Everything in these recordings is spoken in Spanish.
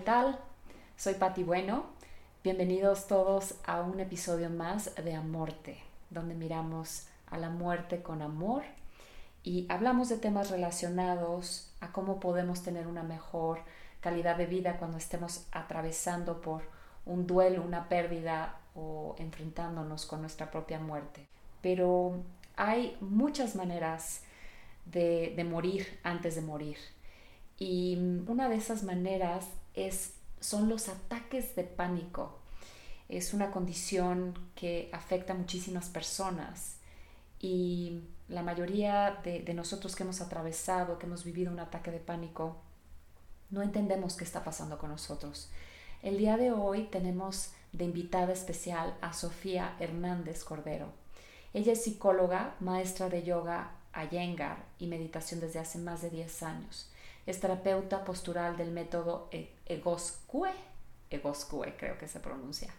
tal? Soy Patti Bueno. Bienvenidos todos a un episodio más de Amorte, donde miramos a la muerte con amor y hablamos de temas relacionados a cómo podemos tener una mejor calidad de vida cuando estemos atravesando por un duelo, una pérdida o enfrentándonos con nuestra propia muerte. Pero hay muchas maneras de, de morir antes de morir. Y una de esas maneras es, son los ataques de pánico. Es una condición que afecta a muchísimas personas y la mayoría de, de, nosotros que hemos atravesado, que hemos vivido un ataque de pánico, no entendemos qué está pasando con nosotros. El día de hoy tenemos de invitada especial a Sofía Hernández Cordero. Ella es psicóloga, maestra de yoga Iyengar y meditación desde hace más de 10 años. Es terapeuta postural del método e-, Egoscue, Egoscue creo que se pronuncia.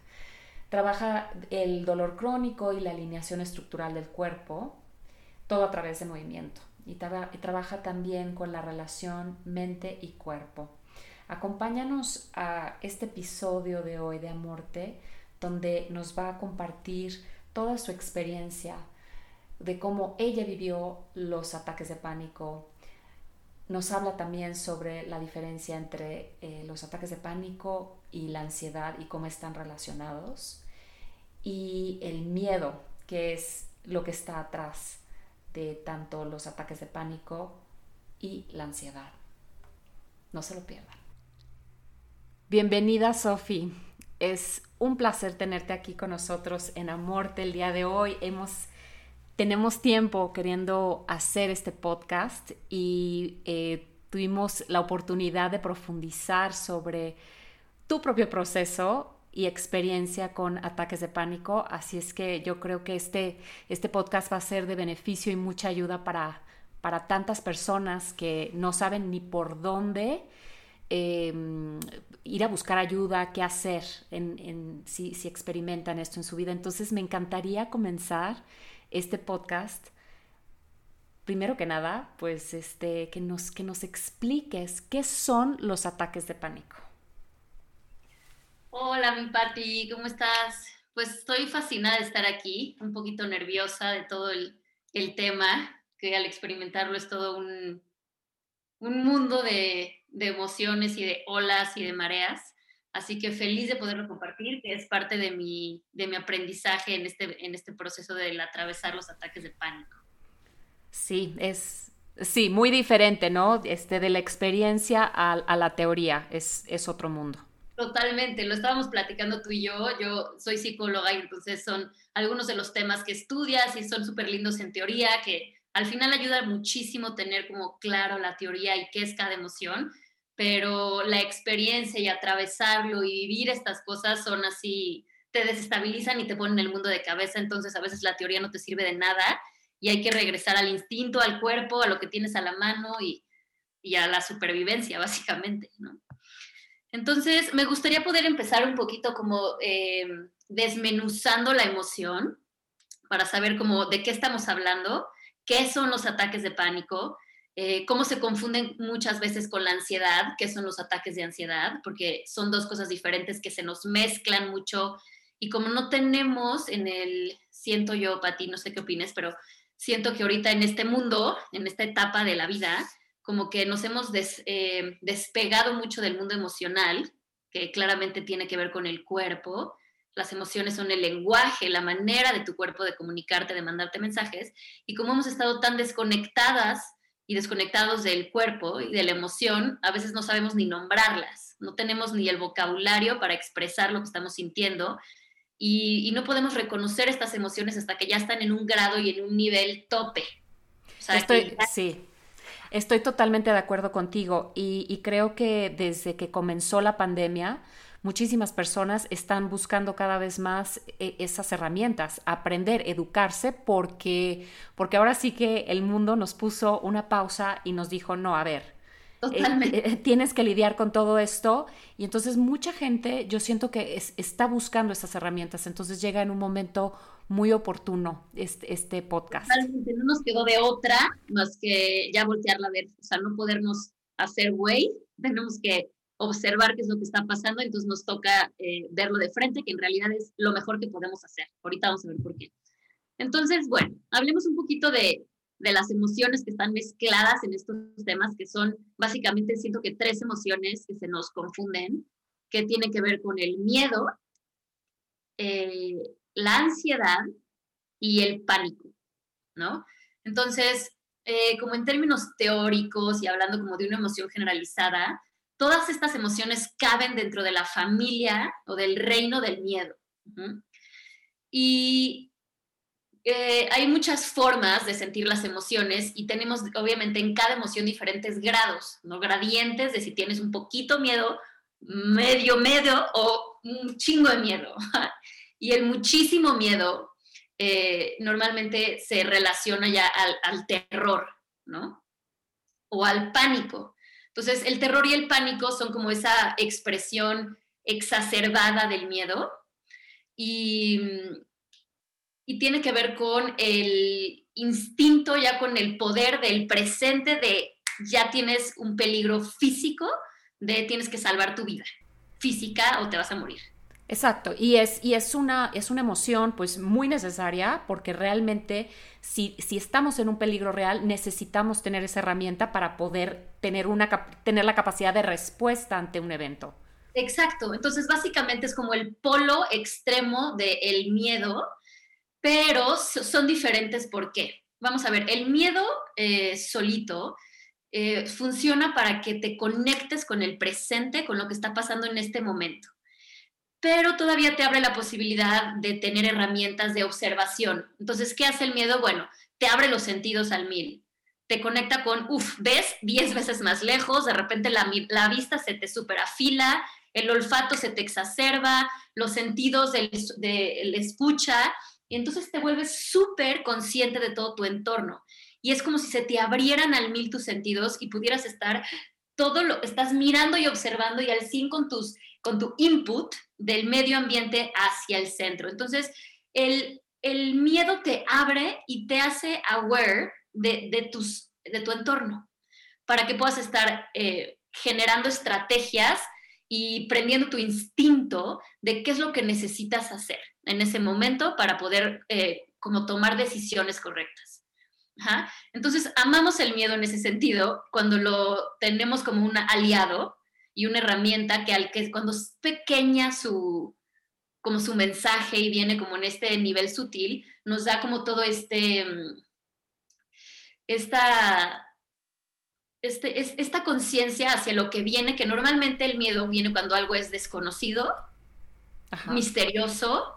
Trabaja el dolor crónico y la alineación estructural del cuerpo, todo a través de movimiento. Y, y trabaja también con la relación mente y cuerpo. Acompáñanos a este episodio de hoy de Amorte, donde nos va a compartir toda su experiencia de cómo ella vivió los ataques de pánico, nos habla también sobre la diferencia entre eh, los ataques de pánico y la ansiedad y cómo están relacionados. Y el miedo, que es lo que está atrás de tanto los ataques de pánico y la ansiedad. No se lo pierdan. Bienvenida, Sofi. Es un placer tenerte aquí con nosotros en Amorte el día de hoy. Hemos tenemos tiempo queriendo hacer este podcast y eh, tuvimos la oportunidad de profundizar sobre tu propio proceso y experiencia con ataques de pánico. Así es que yo creo que este, este podcast va a ser de beneficio y mucha ayuda para, para tantas personas que no saben ni por dónde em, ir a buscar ayuda, qué hacer en, si, si experimentan esto en su vida. Entonces me encantaría comenzar este podcast, primero que nada, pues este, que, nos, que nos expliques qué son los ataques de pánico. Hola, mi Patti, ¿cómo estás? Pues estoy fascinada de estar aquí, un poquito nerviosa de todo el, el tema, que al experimentarlo es todo un, un mundo de, de emociones y de olas y de mareas. Así que feliz de poderlo compartir, que es parte de mi, de mi aprendizaje en este, en este proceso de atravesar los ataques de pánico. Sí, es sí, muy diferente, ¿no? Este, de la experiencia a, a la teoría, es, es otro mundo. Totalmente, lo estábamos platicando tú y yo, yo soy psicóloga y entonces son algunos de los temas que estudias y son súper lindos en teoría, que al final ayuda muchísimo tener como claro la teoría y qué es cada emoción, pero la experiencia y atravesarlo y vivir estas cosas son así, te desestabilizan y te ponen el mundo de cabeza, entonces a veces la teoría no te sirve de nada y hay que regresar al instinto, al cuerpo, a lo que tienes a la mano y, a la supervivencia, básicamente. Entonces, me gustaría poder empezar un poquito como eh, desmenuzando la emoción para saber cómo, de qué estamos hablando, qué son los ataques de pánico, eh, cómo se confunden muchas veces con la ansiedad, que son los ataques de ansiedad, porque son dos cosas diferentes que se nos mezclan mucho y como no tenemos en el, siento yo, Pati, no sé qué opines, pero siento que ahorita en este mundo, en esta etapa de la vida, como que nos hemos eh, despegado mucho del mundo emocional, que claramente tiene que ver con el cuerpo. Las emociones son el lenguaje, la manera de tu cuerpo de comunicarte, de mandarte mensajes. Y como hemos estado tan desconectadas y desconectados del cuerpo y de la emoción, a veces no sabemos ni nombrarlas, no tenemos ni el vocabulario para expresar lo que estamos sintiendo y, no podemos reconocer estas emociones hasta que ya están en un grado y en un nivel tope. Estoy, Sí, estoy totalmente de acuerdo contigo y, y creo que desde que comenzó la pandemia, muchísimas personas están buscando cada vez más eh, esas herramientas, aprender, educarse, porque, porque ahora sí que el mundo nos puso una pausa y nos dijo, no, a ver, eh, eh, tienes que lidiar con todo esto y entonces mucha gente yo siento que está buscando esas herramientas, entonces llega en un momento muy oportuno este, este podcast. Totalmente, no nos quedó de otra más que ya voltearla a ver, o sea, no podernos hacer güey, tenemos que observar qué es lo que está pasando, entonces nos toca eh, verlo de frente, que en realidad es lo mejor que podemos hacer. Ahorita vamos a ver por qué. Entonces, bueno, hablemos un poquito de, de las emociones que están mezcladas en estos temas, que son básicamente, siento que tres emociones que se nos confunden, que tienen que ver con el miedo, eh, la ansiedad y el pánico, ¿no? Entonces, eh, como en términos teóricos y hablando como de una emoción generalizada, todas estas emociones caben dentro de la familia o del reino del miedo. Y eh, hay muchas formas de sentir las emociones y tenemos obviamente en cada emoción diferentes grados, ¿no? Gradientes de si tienes un poquito miedo, medio medio o un chingo de miedo. y el muchísimo miedo eh, normalmente se relaciona ya al, al terror, ¿no? O al pánico. Entonces, el terror y el pánico son como esa expresión exacerbada del miedo y, tiene que ver con el instinto, ya con el poder del presente de ya tienes un peligro físico, de tienes que salvar tu vida física o te vas a morir. Exacto, y es, y es, una, es una emoción pues muy necesaria porque realmente si, estamos en un peligro real necesitamos tener esa herramienta para poder tener, una, tener la capacidad de respuesta ante un evento. Exacto, entonces básicamente es como el polo extremo del miedo, pero son diferentes ¿por qué? Vamos a ver, el miedo eh, solito eh, funciona para que te conectes con el presente, con lo que está pasando en este momento pero todavía te abre la posibilidad de tener herramientas de observación. Entonces, ¿qué hace el miedo? Bueno, te abre los sentidos al mil. Te conecta con, uff, ves 10 veces más lejos, de repente la, la vista se te superafila, el olfato se te exacerba, los sentidos de, de escucha, y entonces te vuelves súper consciente de todo tu entorno. Y es como si se te abrieran al mil tus sentidos y pudieras estar todo lo, estás mirando y observando y al 100 con tus con tu input del medio ambiente hacia el centro. Entonces, el, miedo te abre y te hace aware de, tus, de tu entorno para que puedas estar eh, generando estrategias y prendiendo tu instinto de qué es lo que necesitas hacer en ese momento para poder eh, como tomar decisiones correctas. Entonces, amamos el miedo en ese sentido cuando lo tenemos como un aliado y una herramienta que al que cuando es pequeña su como su mensaje y viene como en este nivel sutil, nos da como todo este mm, esta este, es, esta conciencia hacia lo que viene, que normalmente el miedo viene cuando algo es desconocido, misterioso,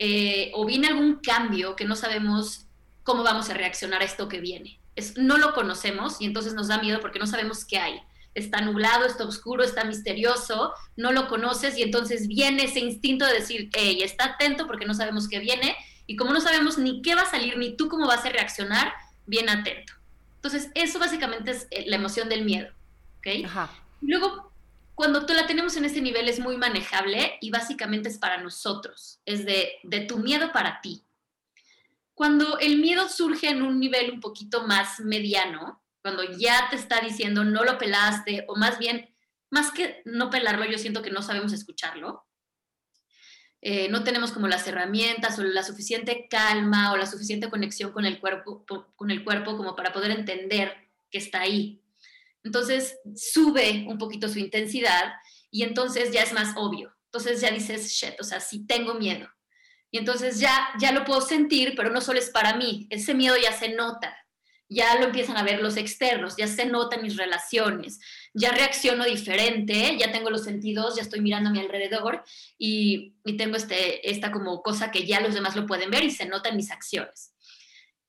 eh, o viene algún cambio que no sabemos cómo vamos a reaccionar a esto que viene. Es, no lo conocemos y entonces nos da miedo porque no sabemos qué hay está nublado, está oscuro, está misterioso, no lo conoces y entonces viene ese instinto de decir, hey, está atento porque no sabemos qué viene y como no sabemos ni qué va a salir ni tú cómo vas a reaccionar, bien atento. Entonces, eso básicamente es eh, la emoción del miedo, ¿ok? Luego, cuando tú la tenemos en ese nivel es muy manejable y básicamente es para nosotros, es de, de tu miedo para ti. Cuando el miedo surge en un nivel un poquito más mediano, cuando ya te está diciendo no lo pelaste, o más bien, más que no pelarlo, yo siento que no sabemos escucharlo. Eh, no tenemos como las herramientas o la suficiente calma o la suficiente conexión con el cuerpo, con el cuerpo como para poder entender que está ahí. Entonces sube un poquito su intensidad y entonces ya es más obvio. Entonces ya dices, shit, o sea, sí tengo miedo. Y entonces ya, ya lo puedo sentir, pero no solo es para mí, ese miedo ya se nota ya lo empiezan a ver los externos, ya se notan mis relaciones, ya reacciono diferente, ya tengo los sentidos, ya estoy mirando a mi alrededor y, tengo este, esta como cosa que ya los demás lo pueden ver y se notan mis acciones.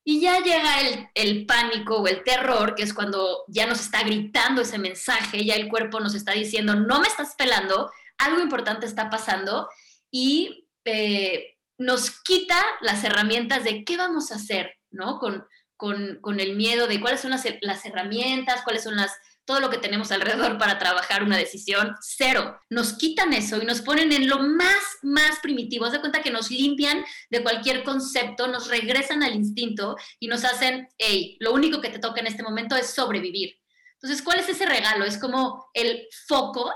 Y ya llega el, el, pánico o el terror, que es cuando ya nos está gritando ese mensaje, ya el cuerpo nos está diciendo, no me estás pelando, algo importante está pasando y eh, nos quita las herramientas de qué vamos a hacer, ¿no? Con, con, el miedo de cuáles son las, las herramientas, cuáles son las todo lo que tenemos alrededor para trabajar una decisión, cero. Nos quitan eso y nos ponen en lo más, más primitivo. Haz de cuenta que nos limpian de cualquier concepto, nos regresan al instinto y nos hacen, hey, lo único que te toca en este momento es sobrevivir. Entonces, ¿cuál es ese regalo? Es como el foco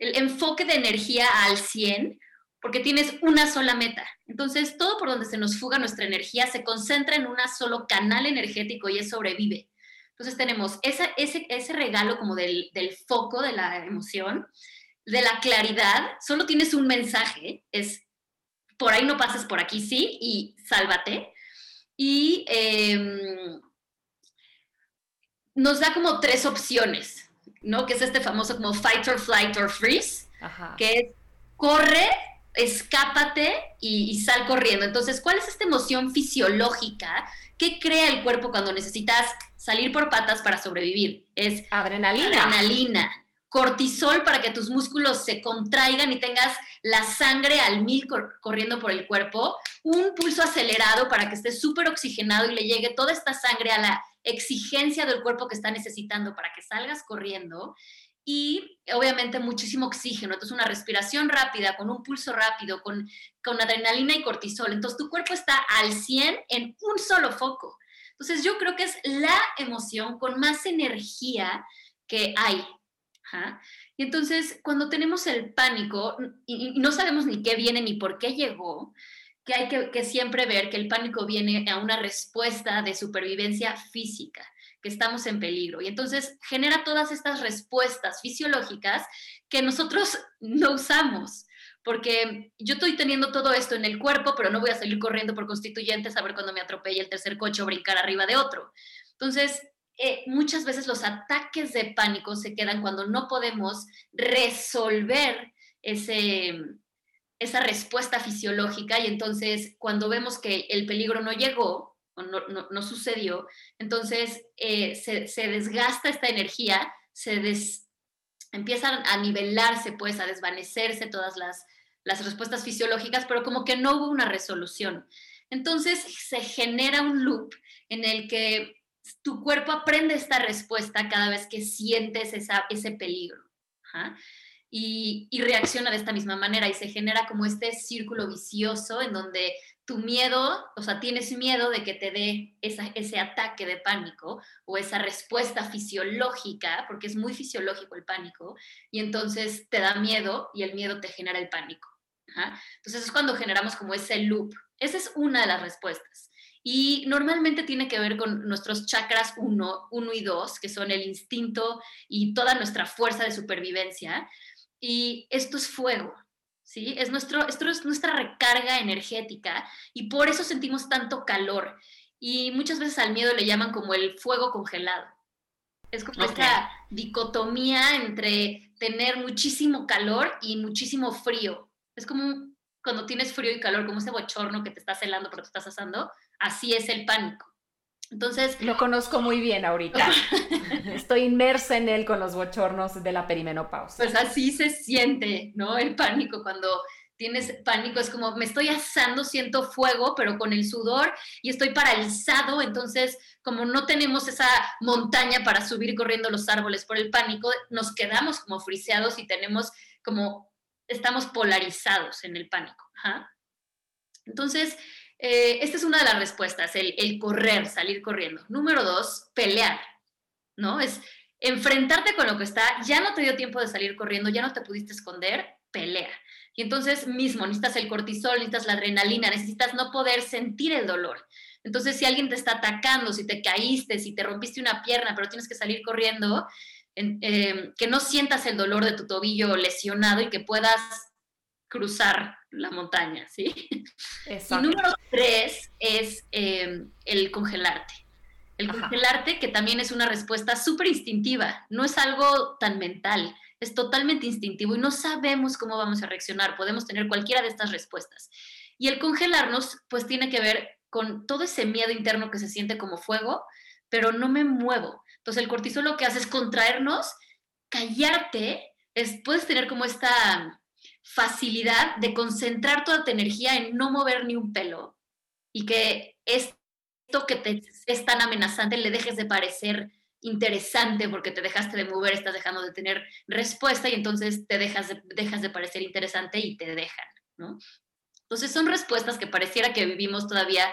el enfoque de energía al 100 porque tienes una sola meta. Entonces, todo por donde se nos fuga nuestra energía se concentra en un solo canal energético y es sobrevive. Entonces, tenemos ese, ese regalo como del, del foco de la emoción, de la claridad, solo tienes un mensaje, es por ahí no pases, por aquí sí, y sálvate. Y em, nos da como tres opciones, ¿no? Que es este famoso como fight or flight or freeze, que es corre, escápate y, sal corriendo. Entonces, ¿cuál es esta emoción fisiológica que crea el cuerpo cuando necesitas salir por patas para sobrevivir? Es adrenalina. Adrenalina. Cortisol para que tus músculos se contraigan y tengas la sangre al mil corriendo por el cuerpo. Un pulso acelerado para que esté súper oxigenado y le llegue toda esta sangre a la exigencia del cuerpo que está necesitando para que salgas corriendo y obviamente muchísimo oxígeno. Entonces, una respiración rápida, con un pulso rápido, con, con adrenalina y cortisol. Entonces, tu cuerpo está al 100 en un solo foco. Entonces, yo creo que es la emoción con más energía que hay. Y entonces, cuando tenemos el pánico y, no sabemos ni qué viene ni por qué llegó, que hay que, que siempre ver que el pánico viene a una respuesta de supervivencia física que estamos en peligro. Y entonces genera todas estas respuestas fisiológicas que nosotros no usamos. Porque yo estoy teniendo todo esto en el cuerpo, pero no voy a salir corriendo por constituyentes a ver cuando me atropelle el tercer coche o brincar arriba de otro. Entonces, eh, muchas veces los ataques de pánico se quedan cuando no podemos resolver ese, esa respuesta fisiológica y entonces cuando vemos que el peligro no llegó, no, sucedió. Entonces eh, se, desgasta esta energía, se empiezan a nivelarse, pues a desvanecerse todas las, las respuestas fisiológicas, pero como que no hubo una resolución. Entonces se genera un loop en el que tu cuerpo aprende esta respuesta cada vez que sientes esa, ese peligro. Y, y, reacciona de esta misma manera y se genera como este círculo vicioso en donde tu miedo, o sea, tienes miedo de que te dé ese ataque de pánico o esa respuesta fisiológica, porque es muy fisiológico el pánico, y entonces te da miedo y el miedo te genera el pánico. Entonces es cuando generamos como ese loop. Esa es una de las respuestas. Y normalmente tiene que ver con nuestros chakras 1, 1 y 2, que son el instinto y toda nuestra fuerza de supervivencia. Y esto es fuego, ¿sí? Es nuestro, esto es nuestra recarga energética y por eso sentimos tanto calor. Y muchas veces al miedo le llaman como el fuego congelado. Es como esta dicotomía entre tener muchísimo calor y muchísimo frío. Es como cuando tienes frío y calor, como ese bochorno que te está celando pero te estás asando. Así es el pánico. Entonces... Lo conozco muy bien ahorita. Estoy inmersa en él con los bochornos de la perimenopausia. Pues así se siente, ¿no? El pánico cuando tienes pánico, es como me estoy asando, siento fuego, pero con el sudor y estoy paralizado, entonces como no tenemos esa montaña para subir corriendo los árboles por el pánico, nos quedamos como friseados y tenemos como, estamos polarizados en el pánico. Entonces, eh, esta es una de las respuestas, el, correr, salir corriendo. Número dos, pelear, ¿no? Es enfrentarte con lo que está, ya no te dio tiempo de salir corriendo, ya no te pudiste esconder, pelea. Y entonces mismo necesitas el cortisol, necesitas la adrenalina, necesitas no poder sentir el dolor. Entonces, si alguien te está atacando, si te caíste, si te rompiste una pierna, pero tienes que salir corriendo, eh, que no sientas el dolor de tu tobillo lesionado y que puedas cruzar la montaña, ¿sí? Y número tres es em, el congelarte. El congelarte, que también es una respuesta súper instintiva, no es algo tan mental, es totalmente instintivo y no sabemos cómo vamos a reaccionar, podemos tener cualquiera de estas respuestas. Y el congelarnos, pues tiene que ver con todo ese miedo interno que se siente como fuego, pero no me muevo. Entonces el cortisol lo que hace es contraernos, callarte, es, puedes tener como esta facilidad de concentrar toda tu energía en no mover ni un pelo y que esto que te es tan amenazante le dejes de parecer interesante porque te dejaste de mover, estás dejando de tener respuesta y entonces te dejas de, dejas de parecer interesante y te dejan, ¿no? Entonces son respuestas que pareciera que vivimos todavía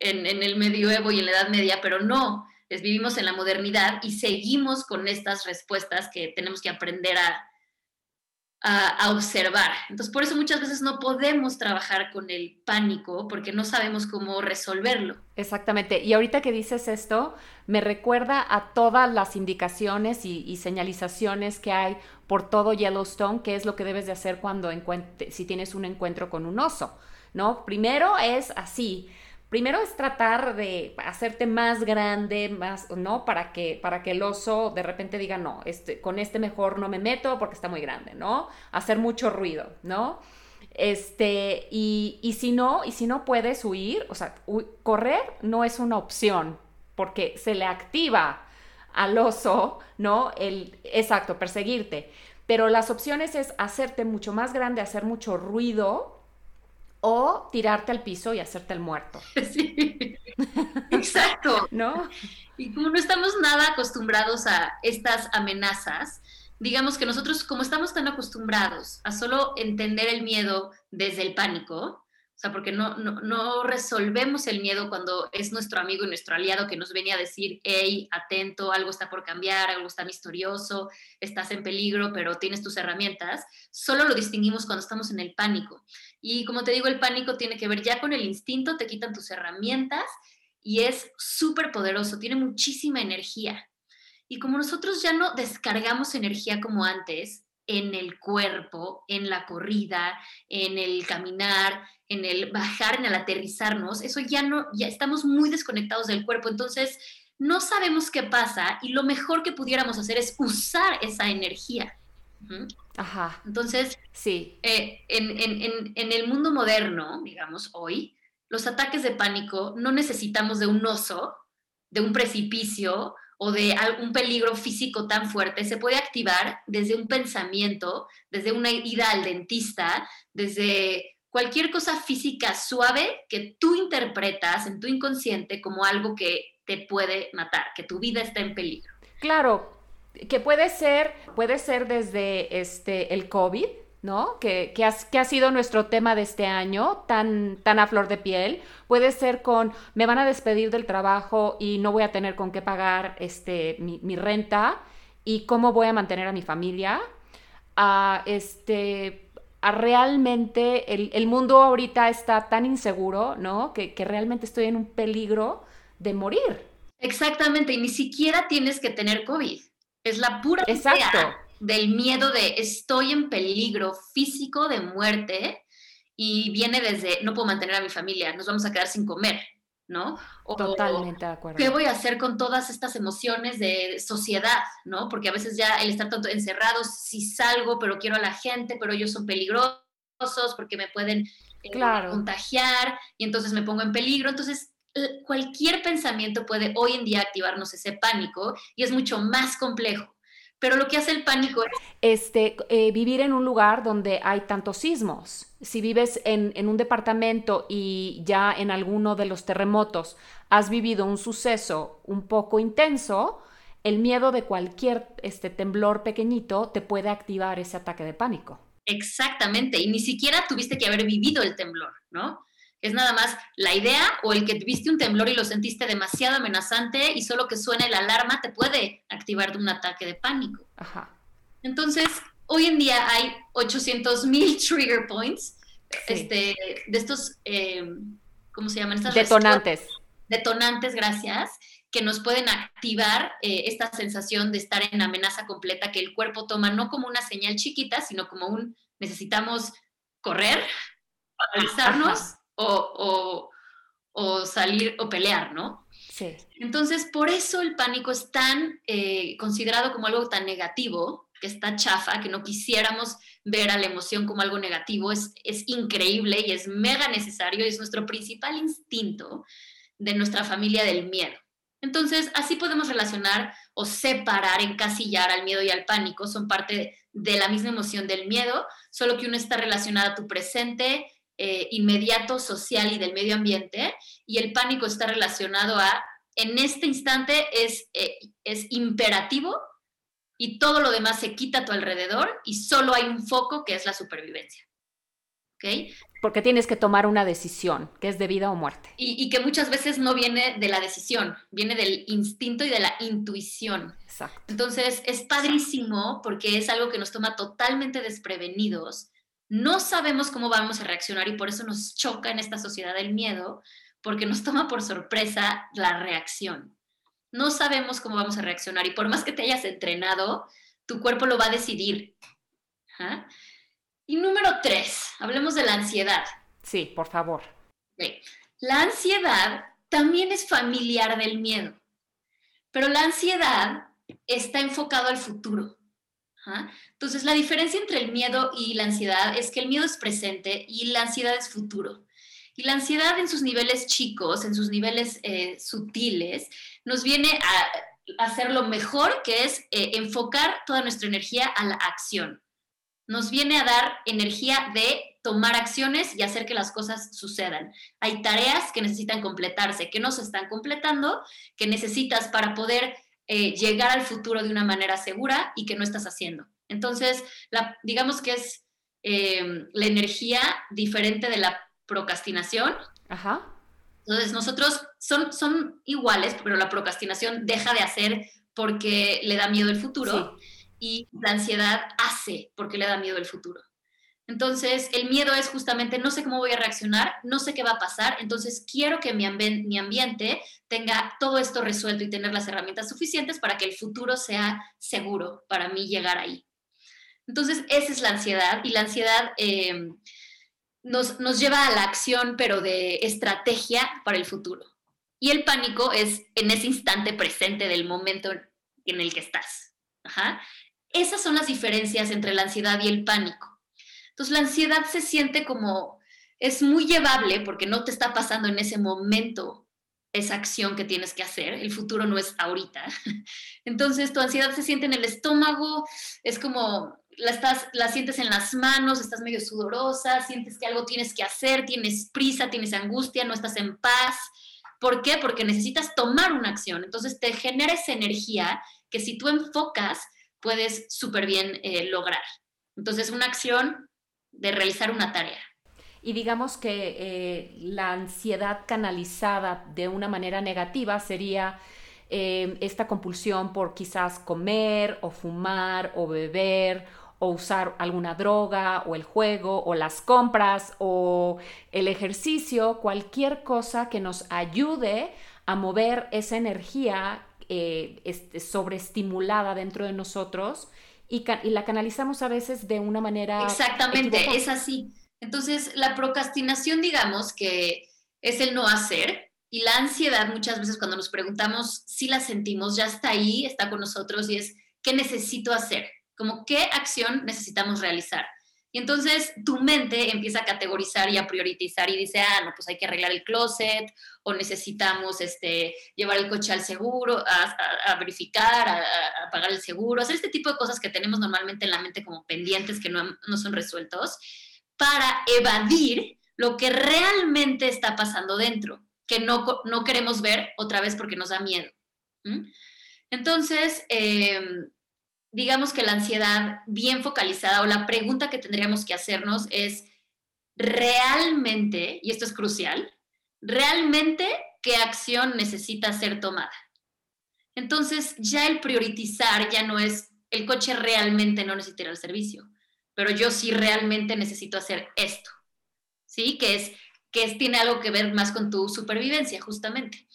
en, en el medioevo y en la Edad Media, pero no, es, vivimos en la modernidad y seguimos con estas respuestas que tenemos que aprender a, a, observar. Entonces, por eso muchas veces no podemos trabajar con el pánico porque no sabemos cómo resolverlo. Exactamente. Y ahorita que dices esto, me recuerda a todas las indicaciones y, señalizaciones que hay por todo Yellowstone, que es lo que debes de hacer cuando si tienes un encuentro con un oso, ¿no? Primero es así, primero es tratar de hacerte más grande, más, ¿no? Para que, para que el oso de repente diga, no, este, con este mejor no me meto porque está muy grande, ¿no? Hacer mucho ruido, ¿no? Este, y, y si no, y si no puedes huir, o sea, correr no es una opción, porque se le activa al oso, ¿no? El, exacto, perseguirte. Pero las opciones es hacerte mucho más grande, hacer mucho ruido, o tirarte al piso y hacerte el muerto. Sí, exacto. ¿No? Y como no estamos nada acostumbrados a estas amenazas, digamos que nosotros como estamos tan acostumbrados a solo entender el miedo desde el pánico, o sea, porque no, no, resolvemos el miedo cuando es nuestro amigo y nuestro aliado que nos venía a decir, hey, atento, algo está por cambiar, algo está misterioso, estás en peligro, pero tienes tus herramientas. Solo lo distinguimos cuando estamos en el pánico. Y como te digo, el pánico tiene que ver ya con el instinto, te quitan tus herramientas y es súper poderoso, tiene muchísima energía. Y como nosotros ya no descargamos energía como antes, en el cuerpo, en la corrida, en el caminar, en el bajar, en el aterrizarnos, eso ya no, ya estamos muy desconectados del cuerpo, entonces no sabemos qué pasa y lo mejor que pudiéramos hacer es usar esa energía. Ajá. Entonces, sí. Eh, en, en, en el mundo moderno, digamos, hoy, los ataques de pánico no necesitamos de un oso, de un precipicio, o de algún peligro físico tan fuerte se puede activar desde un pensamiento, desde una ida al dentista, desde cualquier cosa física suave que tú interpretas en tu inconsciente como algo que te puede matar, que tu vida está en peligro. Claro, que puede ser, puede ser desde este el COVID, ¿no? Que, que, ha sido nuestro tema de este año, tan, tan a flor de piel. Puede ser con, me van a despedir del trabajo y no voy a tener con qué pagar este, mi, renta y cómo voy a mantener a mi familia. A, este, a realmente, el, mundo ahorita está tan inseguro, ¿no? Que, que realmente estoy en un peligro de morir. Exactamente, y ni siquiera tienes que tener COVID. Es la pura Exacto del miedo de estoy en peligro físico de muerte y viene desde no puedo mantener a mi familia, nos vamos a quedar sin comer, ¿no? Totalmente de acuerdo. ¿Qué voy a hacer con todas estas emociones de sociedad, ¿no? Porque a veces ya el estar tanto encerrados, si salgo, pero quiero a la gente, pero ellos son peligrosos porque me pueden eh, contagiar y entonces me pongo en peligro. Entonces, cualquier pensamiento puede hoy en día activarnos ese pánico y es mucho más complejo pero lo que hace el pánico es... Este, eh, vivir en un lugar donde hay tantos sismos. Si vives en, un departamento y ya en alguno de los terremotos has vivido un suceso un poco intenso, el miedo de cualquier este, temblor pequeñito te puede activar ese ataque de pánico. Exactamente, y ni siquiera tuviste que haber vivido el temblor, ¿no? Es nada más la idea o el que viste un temblor y lo sentiste demasiado amenazante y solo que suene la alarma te puede activar un ataque de pánico. Ajá. Entonces, hoy en día hay 800 mil trigger points este, de estos, em, ¿cómo se llaman? Estas detonantes. Detonantes, gracias, que nos pueden activar eh, esta sensación de estar en amenaza completa que el cuerpo toma no como una señal chiquita, sino como un necesitamos correr, paralizarnos o, salir o pelear, ¿no? Sí. Entonces, por eso el pánico es tan eh, considerado como algo tan negativo, que está chafa, que no quisiéramos ver a la emoción como algo negativo, es, es increíble y es mega necesario y es nuestro principal instinto de nuestra familia del miedo. Entonces, así podemos relacionar o separar, encasillar al miedo y al pánico. Son parte de la misma emoción del miedo, solo que uno está relacionado a tu presente, eh, inmediato social y del medio ambiente y el pánico está relacionado a, en este instante es, eh, es imperativo y todo lo demás se quita a tu alrededor y solo hay un foco que es la supervivencia. ¿Okay? porque tienes que tomar una decisión, que es de vida o muerte. Y, que muchas veces no viene de la decisión, viene del instinto y de la intuición. Exacto. Entonces, es padrísimo porque es algo que nos toma totalmente desprevenidos. No sabemos cómo vamos a reaccionar y por eso nos choca en esta sociedad el miedo, porque nos toma por sorpresa la reacción. No sabemos cómo vamos a reaccionar y por más que te hayas entrenado, tu cuerpo lo va a decidir. Y número tres, hablemos de la ansiedad. Sí, por favor. La ansiedad también es familiar del miedo, pero la ansiedad está enfocado al futuro. Entonces, la diferencia entre el miedo y la ansiedad es que el miedo es presente y la ansiedad es futuro. Y la ansiedad en sus niveles chicos, en sus niveles eh, sutiles, nos viene a hacer lo mejor, que es eh, enfocar toda nuestra energía a la acción. Nos viene a dar energía de tomar acciones y hacer que las cosas sucedan. Hay tareas que necesitan completarse, que no se están completando, que necesitas para poder eh, llegar al futuro de una manera segura y que no estás haciendo. Entonces, la, digamos que es la energía diferente de la procrastinación. Ajá. Entonces, nosotros son, son iguales, pero la procrastinación deja de hacer porque le da miedo el futuro y la ansiedad hace porque le da miedo el futuro. Entonces, el miedo es justamente, no sé cómo voy a reaccionar, no sé qué va a pasar, entonces quiero que mi, ambiente tenga todo esto resuelto y tener las herramientas suficientes para que el futuro sea seguro para mí llegar ahí. Entonces, esa es la ansiedad y la ansiedad eh, nos, lleva a la acción, pero de estrategia para el futuro. Y el pánico es en ese instante presente del momento en el que estás. Esas son las diferencias entre la ansiedad y el pánico. Entonces, la ansiedad se siente como, es muy llevable porque no te está pasando en ese momento esa acción que tienes que hacer, el futuro no es ahorita. Entonces, tu ansiedad se siente en el estómago, es como la, estás, la sientes en las manos, estás medio sudorosa, sientes que algo tienes que hacer, tienes prisa, tienes angustia, no estás en paz. ¿Por qué? Porque necesitas tomar una acción. Entonces te genera esa energía que si tú enfocas, puedes súper bien eh, lograr. Entonces, una acción de realizar una tarea. Y digamos que eh, la ansiedad canalizada de una manera negativa sería eh, esta compulsión por quizás comer o fumar o beber o usar alguna droga o el juego o las compras o el ejercicio, cualquier cosa que nos ayude a mover esa energía eh, este, sobreestimulada dentro de nosotros y, la canalizamos a veces de una manera... Exactamente, es así. Entonces, la procrastinación, digamos que es el no hacer, y la ansiedad muchas veces cuando nos preguntamos si la sentimos, ya está ahí, está con nosotros y es, ¿qué necesito hacer? como qué acción necesitamos realizar. Y entonces tu mente empieza a categorizar y a priorizar y dice, ah, no, pues hay que arreglar el closet o necesitamos este, llevar el coche al seguro, a, verificar, a, pagar el seguro, hacer este tipo de cosas que tenemos normalmente en la mente como pendientes que no, no son resueltos para evadir lo que realmente está pasando dentro, que no, no queremos ver otra vez porque nos da miedo. Entonces, eh, digamos que la ansiedad bien focalizada o la pregunta que tendríamos que hacernos es, ¿realmente, y esto es crucial, realmente qué acción necesita ser tomada? Entonces ya el priorizar ya no es, el coche realmente no necesita el servicio, pero yo sí realmente necesito hacer esto, ¿sí? Que es, que es, tiene algo que ver más con tu supervivencia, justamente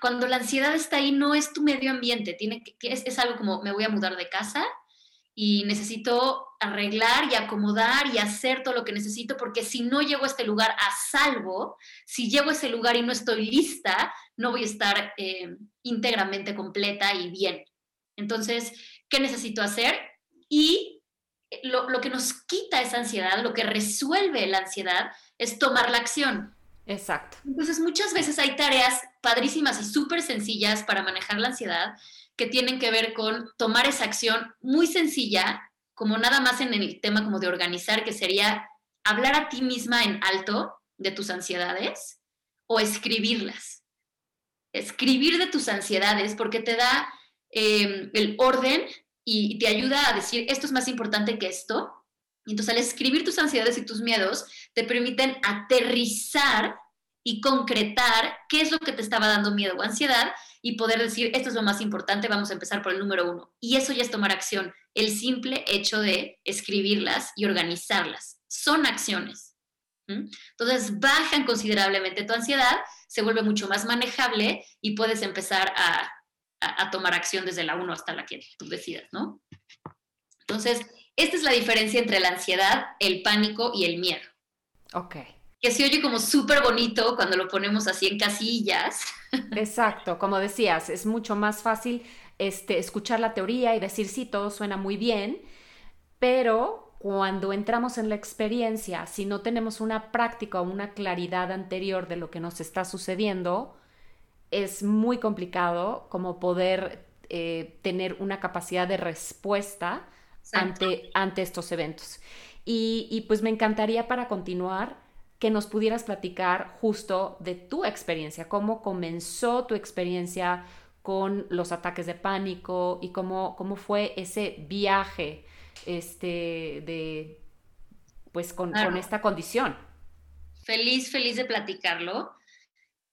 cuando la ansiedad está ahí, no es tu medio ambiente, tiene que, es, algo como me voy a mudar de casa y necesito arreglar y acomodar y hacer todo lo que necesito, porque si no llego a este lugar a salvo, si llego a ese lugar y no estoy lista, no voy a estar eh, íntegramente completa y bien. Entonces, ¿qué necesito hacer? Y lo, lo que nos quita esa ansiedad, lo que resuelve la ansiedad, es tomar la acción. Exacto. Entonces, muchas veces hay tareas padrísimas y súper sencillas para manejar la ansiedad que tienen que ver con tomar esa acción muy sencilla, como nada más en el tema como de organizar, que sería hablar a ti misma en alto de tus ansiedades o escribirlas. Escribir de tus ansiedades porque te da em, el orden y te ayuda a decir, esto es más importante que esto, Entonces, al escribir tus ansiedades y tus miedos, te permiten aterrizar y concretar qué es lo que te estaba dando miedo o ansiedad y poder decir, esto es lo más importante, vamos a empezar por el número uno. Y eso ya es tomar acción, el simple hecho de escribirlas y organizarlas. Son acciones. Entonces bajan considerablemente tu ansiedad, se vuelve mucho más manejable y puedes empezar a, tomar acción desde la uno hasta la que tú decidas, ¿no? Entonces, esta es la diferencia entre la ansiedad, el pánico y el miedo. Ok que se oye como súper bonito cuando lo ponemos así en casillas. Exacto, como decías, es mucho más fácil este, escuchar la teoría y decir, sí, todo suena muy bien, pero cuando entramos en la experiencia, si no tenemos una práctica o una claridad anterior de lo que nos está sucediendo, es muy complicado como poder eh, tener una capacidad de respuesta ante, ante estos eventos. Y, y pues me encantaría para continuar que nos pudieras platicar justo de tu experiencia, cómo comenzó tu experiencia con los ataques de pánico y cómo, cómo fue ese viaje este, de, pues con, esta condición. Feliz, feliz de platicarlo.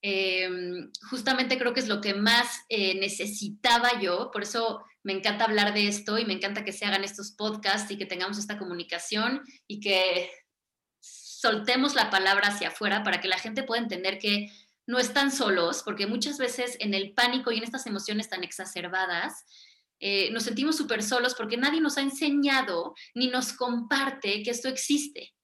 Em, justamente creo que es lo que más eh, necesitaba yo, por eso me encanta hablar de esto y me encanta que se hagan estos podcasts y que tengamos esta comunicación y que soltemos la palabra hacia afuera para que la gente pueda entender que no están solos, porque muchas veces en el pánico y en estas emociones tan exacerbadas, eh, nos sentimos súper solos porque nadie nos ha enseñado ni nos comparte que esto existe.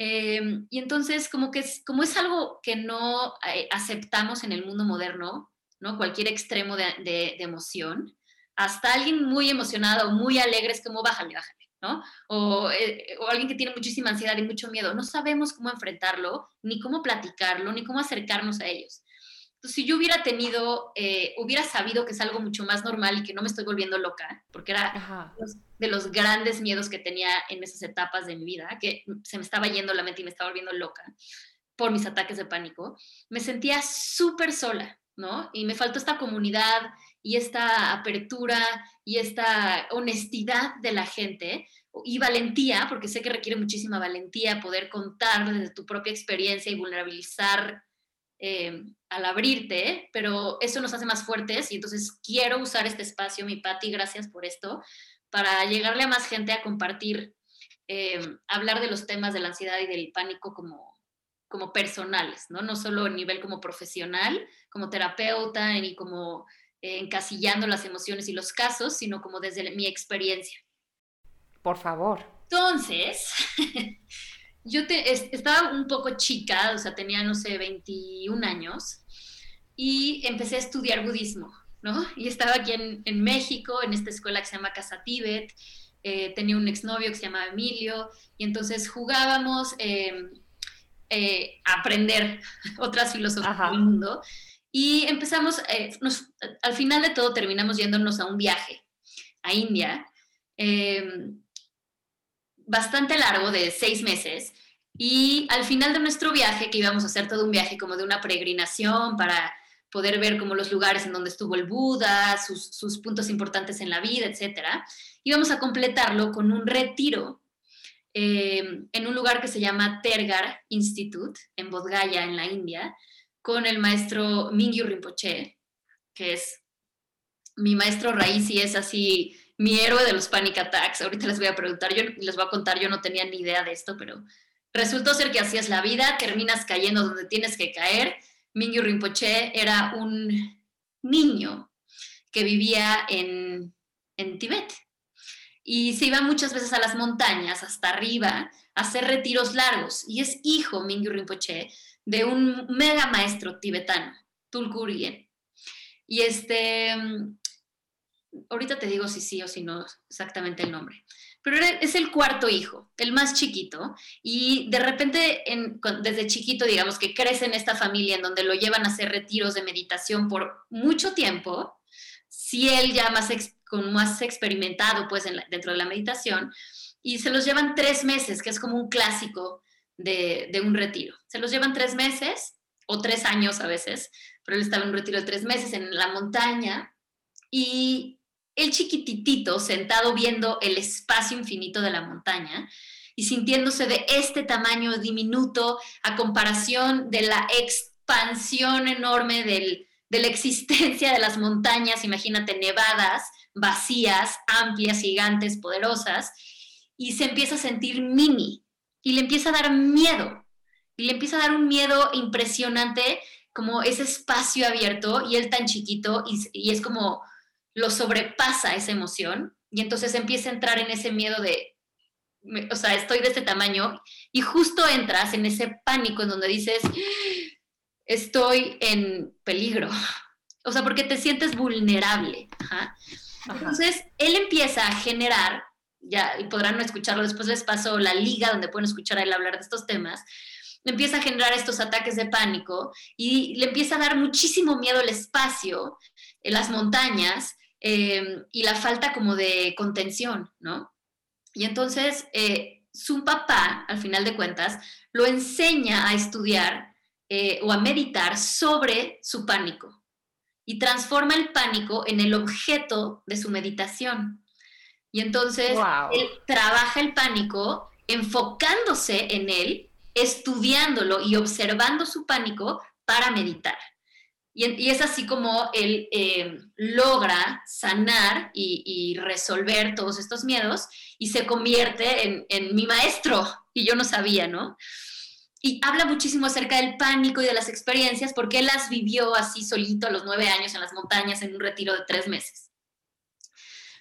Eh, y entonces, como que es, como es algo que no eh, aceptamos en el mundo moderno, ¿no? Cualquier extremo de, de, de emoción, hasta alguien muy emocionado, muy alegre, es como bájale, bájale. ¿no? Eh, o, alguien que tiene muchísima ansiedad y mucho miedo. No sabemos cómo enfrentarlo, ni cómo platicarlo, ni cómo acercarnos a ellos. Entonces, si yo hubiera tenido, eh, hubiera sabido que es algo mucho más normal y que no me estoy volviendo loca, porque era de los grandes miedos que tenía en esas etapas de mi vida, que se me estaba yendo la mente y me estaba volviendo loca por mis ataques de pánico, me sentía súper sola, ¿no? Y me faltó esta comunidad y esta apertura y esta honestidad de la gente y valentía, porque sé que requiere muchísima valentía poder contar desde tu propia experiencia y vulnerabilizar eh, al abrirte, pero eso nos hace más fuertes y entonces quiero usar este espacio, mi Patti, gracias por esto, para llegarle a más gente a compartir, eh, hablar de los temas de la ansiedad y del pánico como, como personales, ¿no? No solo a nivel como profesional, como terapeuta, ni como encasillando las emociones y los casos, sino como desde mi experiencia. Por favor. Entonces, yo te, estaba un poco chica, o sea, tenía, no sé, 21 años, y empecé a estudiar budismo, ¿no? Y estaba aquí en, México, en esta escuela que se llama Casa Tíbet, eh, tenía un exnovio que se llamaba Emilio, y entonces jugábamos em, eh, a aprender otras filosofías del mundo. Y empezamos, eh, al final de todo terminamos yéndonos a un viaje a India, bastante largo, de seis meses. Y al final de nuestro viaje, que íbamos a hacer todo un viaje como de una peregrinación para poder ver como los lugares en donde estuvo el Buda, sus, puntos importantes en la vida, etc., íbamos a completarlo con un retiro em, en un lugar que se llama Tergar Institute, en Bodh Gaya, en la India, con el maestro Mingyu Rinpoche, que es mi maestro raíz y es así mi héroe de los panic attacks. Ahorita les voy a preguntar, yo les voy a contar, yo no tenía ni idea de esto, pero resultó ser que así es la vida, terminas cayendo donde tienes que caer. Mingyu Rinpoche era un niño que vivía en, en Tibet y se iba muchas veces a las montañas, hasta arriba, a hacer retiros largos. Y es hijo, Mingyu Rinpoche, de un mega maestro tibetano, Tulkurien. Y este, ahorita te digo si sí o si no exactamente el nombre, pero es el cuarto hijo, el más chiquito, y de repente desde chiquito, digamos que crece en esta familia en donde lo llevan a hacer retiros de meditación por mucho tiempo, si él ya más, con más experimentado pues dentro de la meditación, y se los llevan tres meses, que es como un clásico de, un retiro. Se los llevan tres meses o tres años a veces, pero él estaba en un retiro de tres meses en la montaña y el chiquititito sentado viendo el espacio infinito de la montaña y sintiéndose de este tamaño diminuto a comparación de la expansión enorme del, de la existencia de las montañas, imagínate, nevadas, vacías, amplias, gigantes, poderosas, y se empieza a sentir mini y le empieza a dar miedo, y le empieza a dar un miedo impresionante, como ese espacio abierto y él tan chiquito, y, y es como lo sobrepasa esa emoción, y entonces empieza a entrar en ese miedo de, o sea, estoy de este tamaño, y justo entras en ese pánico en donde dices, estoy en peligro. O sea, porque te sientes vulnerable. Entonces, él empieza a generar, ya y podrán escucharlo, después les paso la liga donde pueden escuchar a él hablar de estos temas, empieza a generar estos ataques de pánico y le empieza a dar muchísimo miedo el espacio, en las montañas eh, y la falta como de contención, ¿no? Y entonces eh, su papá, al final de cuentas, lo enseña a estudiar eh, o a meditar sobre su pánico y transforma el pánico en el objeto de su meditación. Y entonces él trabaja el pánico enfocándose en él, estudiándolo y observando su pánico para meditar. Y, es así como él eh, logra sanar y, resolver todos estos miedos y se convierte en, en mi maestro. Y yo no sabía, ¿no? y habla muchísimo acerca del pánico y de las experiencias porque él las vivió así solito a los nueve años en las montañas en un retiro de tres meses.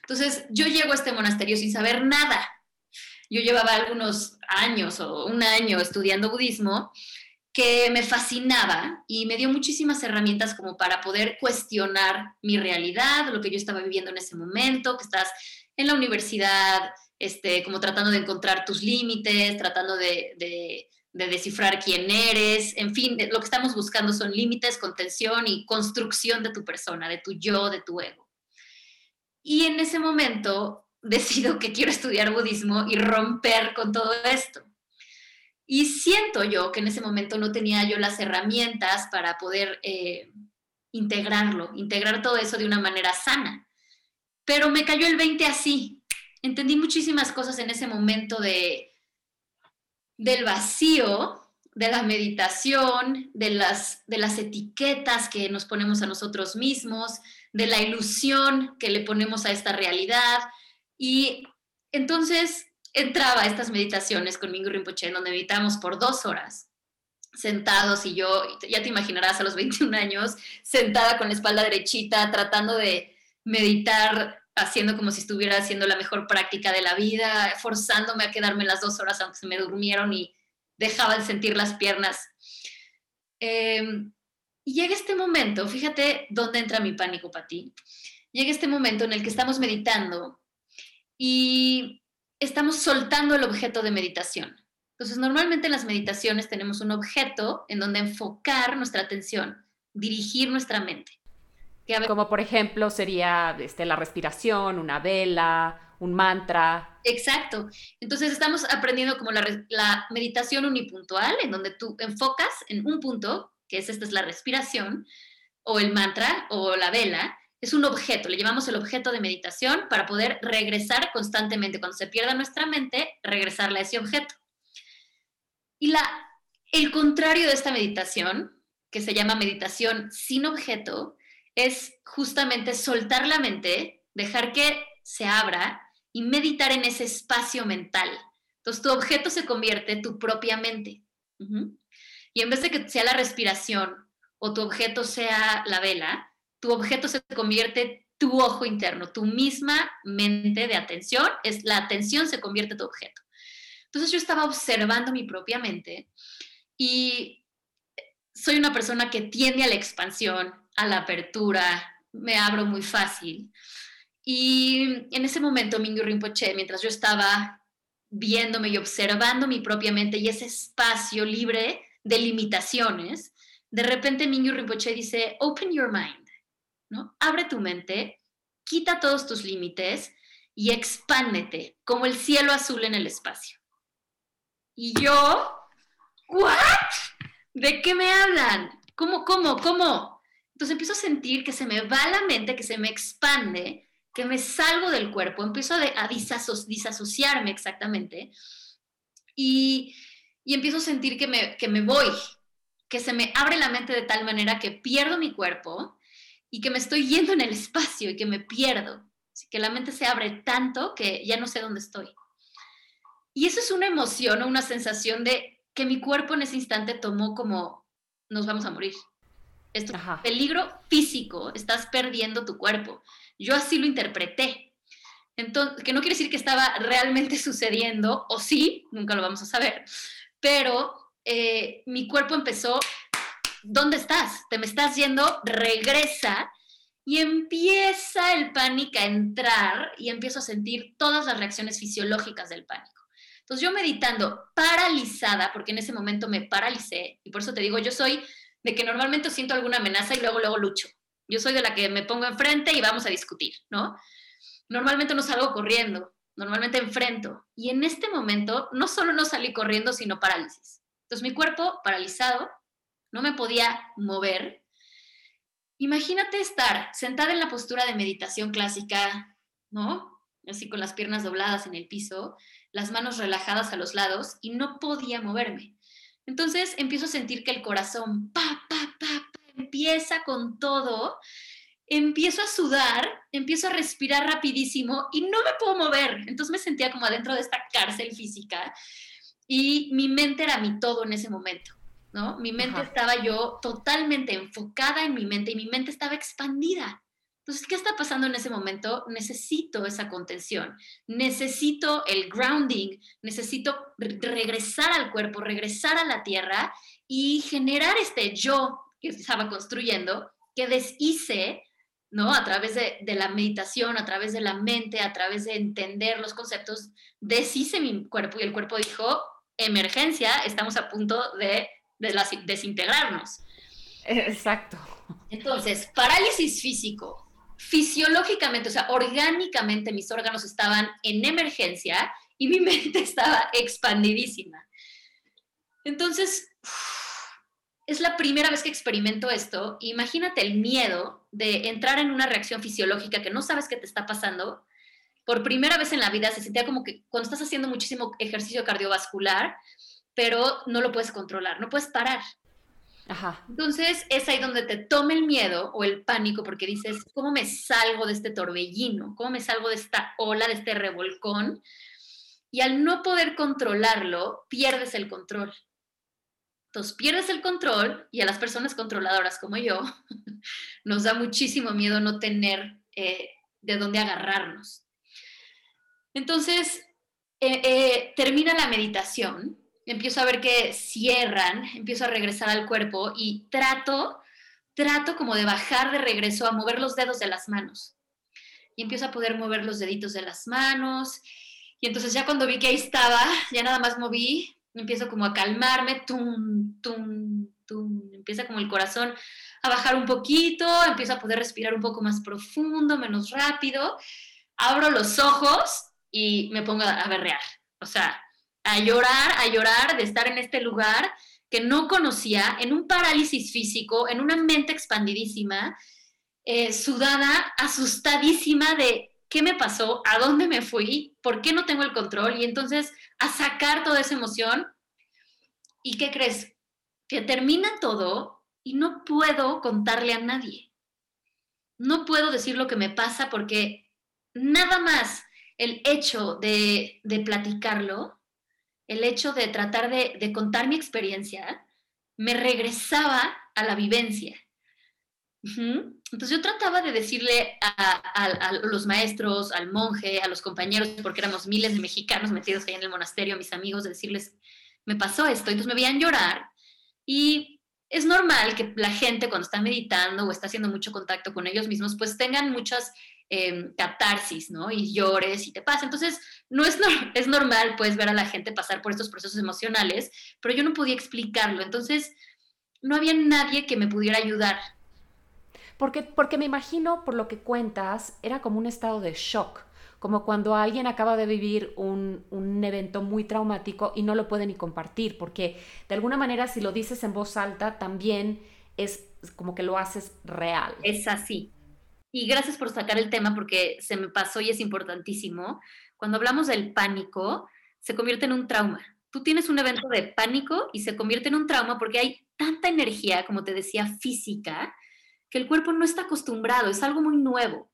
Entonces yo llego a este monasterio sin saber nada. Yo llevaba algunos años o un año estudiando budismo que me fascinaba y me dio muchísimas herramientas como para poder cuestionar mi realidad, lo que yo estaba viviendo en ese momento, que estás en la universidad, este, como tratando de encontrar tus límites, tratando de de descifrar quién eres, en fin, lo que estamos buscando son límites, contención y construcción de tu persona, de tu yo, de tu ego. Y en ese momento decido que quiero estudiar budismo y romper con todo esto. Y siento yo que en ese momento no tenía yo las herramientas para poder eh, integrarlo, integrar todo eso de una manera sana. Pero me cayó el 20 así. Entendí muchísimas cosas en ese momento de, del vacío, de la meditación, de las, de las etiquetas que nos ponemos a nosotros mismos, de la ilusión que le ponemos a esta realidad. Y entonces entraba a estas meditaciones con Mingo Rinpoche, donde meditamos por dos horas, sentados y yo, ya te imaginarás a los 21 años, sentada con la espalda derechita, tratando de meditar haciendo como si estuviera haciendo la mejor práctica de la vida, forzándome a quedarme las dos horas aunque se me durmieron y dejaba de sentir las piernas. Em, y llega este momento, fíjate dónde entra mi pánico para ti. Llega este momento en el que estamos meditando y estamos soltando el objeto de meditación. Entonces, normalmente en las meditaciones tenemos un objeto en donde enfocar nuestra atención, dirigir nuestra mente. Como por ejemplo sería este, la respiración, una vela, un mantra. Exacto. Entonces estamos aprendiendo como la, la, meditación unipuntual, en donde tú enfocas en un punto, que es esta es la respiración, o el mantra, o la vela, es un objeto, le llamamos el objeto de meditación para poder regresar constantemente. Cuando se pierda nuestra mente, regresarle a ese objeto. Y la, el contrario de esta meditación, que se llama meditación sin objeto, es justamente soltar la mente, dejar que se abra y meditar en ese espacio mental. Entonces tu objeto se convierte en tu propia mente. Y en vez de que sea la respiración o tu objeto sea la vela, tu objeto se convierte tu ojo interno, tu misma mente de atención, es la atención se convierte en tu objeto. Entonces yo estaba observando mi propia mente y soy una persona que tiende a la expansión, a la apertura, me abro muy fácil. Y en ese momento, Mingyur Rinpoche, mientras yo estaba viéndome y observando mi propia mente y ese espacio libre de limitaciones, de repente Mingyur Rinpoche dice, open your mind, ¿no? Abre tu mente, quita todos tus límites y expándete como el cielo azul en el espacio. Y yo, ¿what? ¿De qué me hablan? ¿Cómo, cómo, cómo? Entonces empiezo a sentir que se me va la mente, que se me expande, que me salgo del cuerpo, empiezo a, disasociarme exactamente y, y empiezo a sentir que me, que me voy, que se me abre la mente de tal manera que pierdo mi cuerpo y que me estoy yendo en el espacio y que me pierdo. Así que la mente se abre tanto que ya no sé dónde estoy. Y eso es una emoción o una sensación de que mi cuerpo en ese instante tomó como nos vamos a morir. Esto peligro físico, estás perdiendo tu cuerpo. Yo así lo interpreté. Entonces, que no quiere decir que estaba realmente sucediendo, o sí, nunca lo vamos a saber, pero eh, mi cuerpo empezó, ¿dónde estás? Te me estás yendo, regresa y empieza el pánico a entrar y empiezo a sentir todas las reacciones fisiológicas del pánico. Entonces yo meditando, paralizada, porque en ese momento me paralicé, y por eso te digo, yo soy de que normalmente siento alguna amenaza y luego, luego lucho. Yo soy de la que me pongo enfrente y vamos a discutir, ¿no? Normalmente no salgo corriendo, normalmente enfrento. Y en este momento no solo no salí corriendo, sino parálisis. Entonces mi cuerpo paralizado, no me podía mover. Imagínate estar sentada en la postura de meditación clásica, ¿no? Así con las piernas dobladas en el piso, las manos relajadas a los lados y no podía moverme. Entonces empiezo a sentir que el corazón, pa, pa, pa, empieza con todo, empiezo a sudar, empiezo a respirar rapidísimo y no me puedo mover. Entonces me sentía como adentro de esta cárcel física y mi mente era mi todo en ese momento, ¿no? Mi mente estaba yo totalmente enfocada en mi mente y mi mente estaba expandida. Entonces, ¿qué está pasando en ese momento? Necesito esa contención, necesito el grounding, necesito regresar al cuerpo, regresar a la tierra y generar este yo que estaba construyendo, que deshice, ¿no? A través de, de, la meditación, a través de la mente, a través de entender los conceptos, deshice mi cuerpo y el cuerpo dijo, emergencia, estamos a punto de, desintegrarnos. Exacto. Entonces, parálisis físico, fisiológicamente, o sea, orgánicamente mis órganos estaban en emergencia y mi mente estaba expandidísima. Entonces, es la primera vez que experimento esto. Imagínate el miedo de entrar en una reacción fisiológica que no sabes qué te está pasando por primera vez en la vida se sentía como que cuando estás haciendo muchísimo ejercicio cardiovascular, pero no lo puedes controlar, no puedes parar. Ajá. Entonces es ahí donde te toma el miedo o el pánico porque dices, ¿cómo me salgo de este torbellino? ¿Cómo me salgo de esta ola, de este revolcón? Y al no poder controlarlo, pierdes el control. Entonces pierdes el control y a las personas controladoras como yo nos da muchísimo miedo no tener eh, de dónde agarrarnos. Entonces, eh, eh, termina la meditación, empiezo a ver que cierran, empiezo a regresar al cuerpo y trato, trato como de bajar de regreso a mover los dedos de las manos. Y empiezo a poder mover los deditos de las manos. Y entonces ya cuando vi que ahí estaba, ya nada más moví, empiezo como a calmarme, tum, tum, tum, empieza como el corazón a bajar un poquito, empiezo a poder respirar un poco más profundo, menos rápido, abro los ojos y me pongo a berrear. O sea, a llorar, a llorar de estar en este lugar que no conocía, en un parálisis físico, en una mente expandidísima, eh, sudada, asustadísima de qué me pasó, a dónde me fui, por qué no tengo el control, y entonces a sacar toda esa emoción. ¿Y qué crees? Que termina todo y no puedo contarle a nadie. No puedo decir lo que me pasa porque nada más el hecho de, platicarlo, el hecho de tratar de, contar mi experiencia, me regresaba a la vivencia. Entonces yo trataba de decirle a, los maestros, al monje, a los compañeros, porque éramos miles de mexicanos metidos ahí en el monasterio, a mis amigos, de decirles, me pasó esto, entonces me veían llorar y es normal que la gente cuando está meditando o está haciendo mucho contacto con ellos mismos, pues tengan muchas eh, catarsis, ¿no? Y llores y te pasa. Entonces, no es, es normal, pues, ver a la gente pasar por estos procesos emocionales, pero yo no podía explicarlo. Entonces, no había nadie que me pudiera ayudar. Porque, porque me imagino, por lo que cuentas, era como un estado de shock, como cuando alguien acaba de vivir un, un, evento muy traumático y no lo puede ni compartir, porque de alguna manera si lo dices en voz alta también es como que lo haces real. Es así, y gracias por sacar el tema porque se me pasó y es importantísimo. Cuando hablamos del pánico, se convierte en un trauma. tú tienes un evento de pánico y se convierte en un trauma porque hay tanta energía, como te decía, física, que el cuerpo no está acostumbrado, es algo muy nuevo.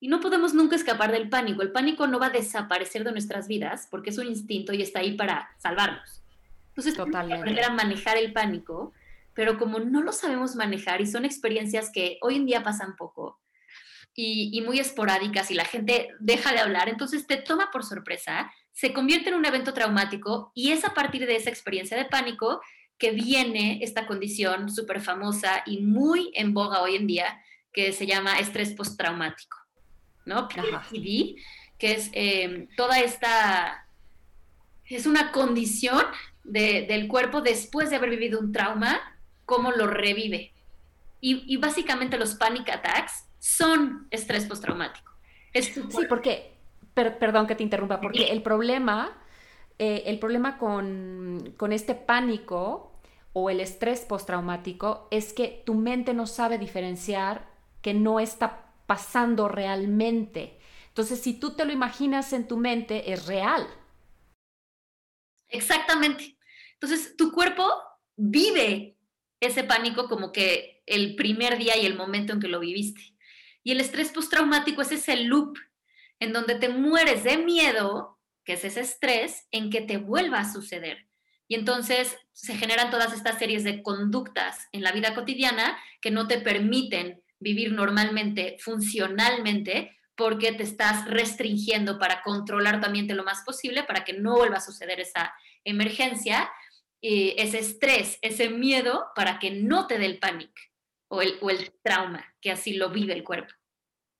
Y no podemos nunca escapar del pánico. El pánico no va a desaparecer de nuestras vidas porque es un instinto y está ahí para salvarnos. Entonces, Totalmente. aprender a manejar el pánico, pero como no lo sabemos manejar y son experiencias que hoy en día pasan poco y, y muy esporádicas y la gente deja de hablar, entonces te toma por sorpresa, se convierte en un evento traumático y es a partir de esa experiencia de pánico que viene esta condición súper famosa y muy en boga hoy en día que se llama estrés postraumático. ¿no? PTSD, que es em, toda esta, es una condición del cuerpo después de haber vivido un trauma, cómo lo revive. Y, básicamente los panic attacks son estrés postraumático. sí, porque, perdón que te interrumpa, porque el problema, eh, el problema con, con este pánico o el estrés postraumático es que tu mente no sabe diferenciar que no está pasando realmente. Entonces, si tú te lo imaginas en tu mente, es real. Exactamente. Entonces, tu cuerpo vive ese pánico como que el primer día y el momento en que lo viviste. Y el estrés postraumático es ese loop en donde te mueres de miedo, que es ese estrés, en que te vuelva a suceder. Y entonces se generan todas estas series de conductas en la vida cotidiana que no te permiten vivir normalmente, funcionalmente, porque te estás restringiendo para controlar tu ambiente lo más posible, para que no vuelva a suceder esa emergencia, ese estrés, ese miedo, para que no te dé el pánico o el, o el trauma, que así lo vive el cuerpo.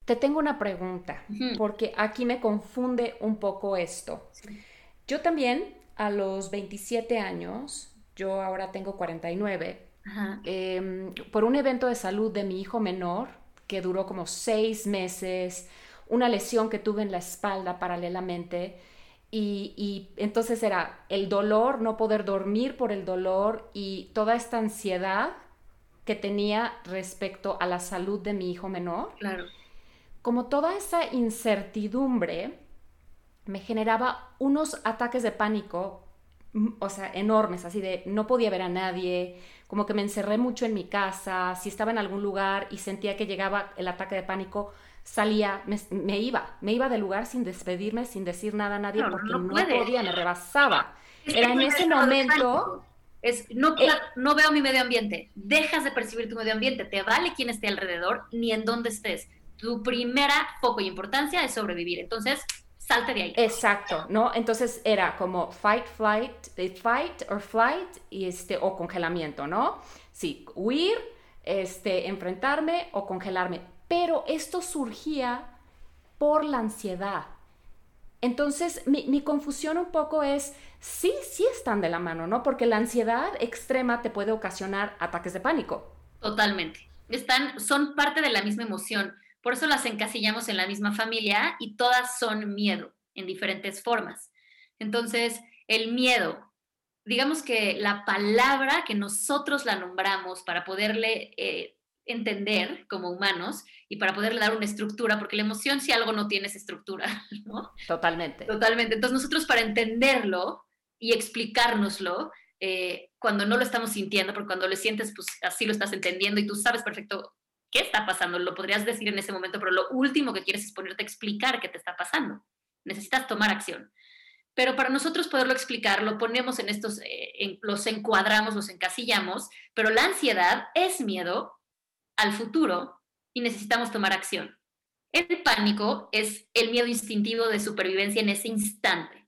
Te tengo una pregunta, porque aquí me confunde un poco esto. Yo también, a los 27 años, yo ahora tengo 49, Em, por un evento de salud de mi hijo menor, que duró como seis meses, una lesión que tuve en la espalda paralelamente. Y, entonces era el dolor, no poder dormir por el dolor y toda esta ansiedad que tenía respecto a la salud de mi hijo menor. Claro. Como toda esa incertidumbre me generaba unos ataques de pánico, mm, o sea, enormes, así de no podía ver a nadie, como que me encerré mucho en mi casa, si estaba en algún lugar y sentía que llegaba el ataque de pánico, salía, me, iba, me iba del lugar sin despedirme, sin decir nada a nadie, porque no, podía, me rebasaba. Era en ese momento... Es, no, eh, no veo mi medio ambiente, dejas de percibir tu medio ambiente, te vale quién esté alrededor ni en dónde estés. Tu primera foco y importancia es sobrevivir. Entonces, salte de ahí. Exacto, ¿no? Entonces era como fight, flight, fight or flight y este, o congelamiento, ¿no? Sí, huir, este, enfrentarme o congelarme. Pero esto surgía por la ansiedad. Entonces, mi, mi, confusión un poco es, sí, sí están de la mano, ¿no? Porque la ansiedad extrema te puede ocasionar ataques de pánico. Totalmente. Están, son parte de la misma emoción. Por eso las encasillamos en la misma familia y todas son miedo en diferentes formas. Entonces, el miedo, digamos que la palabra que nosotros la nombramos para poderle eh, entender como humanos y para poderle dar una estructura, porque la emoción si algo no tiene es estructura, ¿no? Totalmente. Totalmente. Entonces nosotros para entenderlo y explicárnoslo, eh, cuando no lo estamos sintiendo, porque cuando lo sientes, pues así lo estás entendiendo y tú sabes perfecto qué está pasando. Lo podrías decir en ese momento, pero lo último que quieres es ponerte a explicar qué te está pasando. Necesitas tomar acción. Pero para nosotros poderlo explicar, lo ponemos en estos, eh, los encuadramos, los encasillamos, pero la ansiedad es miedo al futuro y necesitamos tomar acción. El pánico es el miedo instintivo de supervivencia en ese instante.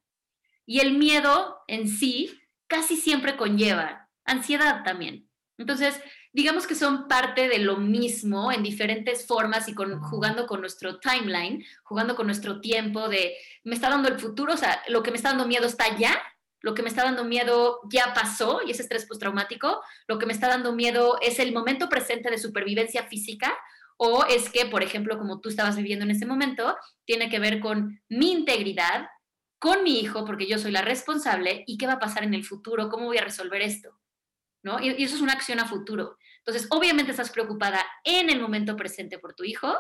Y el miedo en sí casi siempre conlleva ansiedad también. Entonces, digamos que son parte de lo mismo en diferentes formas y con, jugando con nuestro timeline, jugando con nuestro tiempo de, me está dando el futuro, o sea, lo que me está dando miedo está ya, lo que me está dando miedo ya pasó y es estrés postraumático, lo que me está dando miedo es el momento presente de supervivencia física o es que, por ejemplo, como tú estabas viviendo en ese momento, tiene que ver con mi integridad, con mi hijo, porque yo soy la responsable, y qué va a pasar en el futuro, cómo voy a resolver esto. ¿no? Y, eso es una acción a futuro. Entonces, obviamente estás preocupada en el momento presente por tu hijo,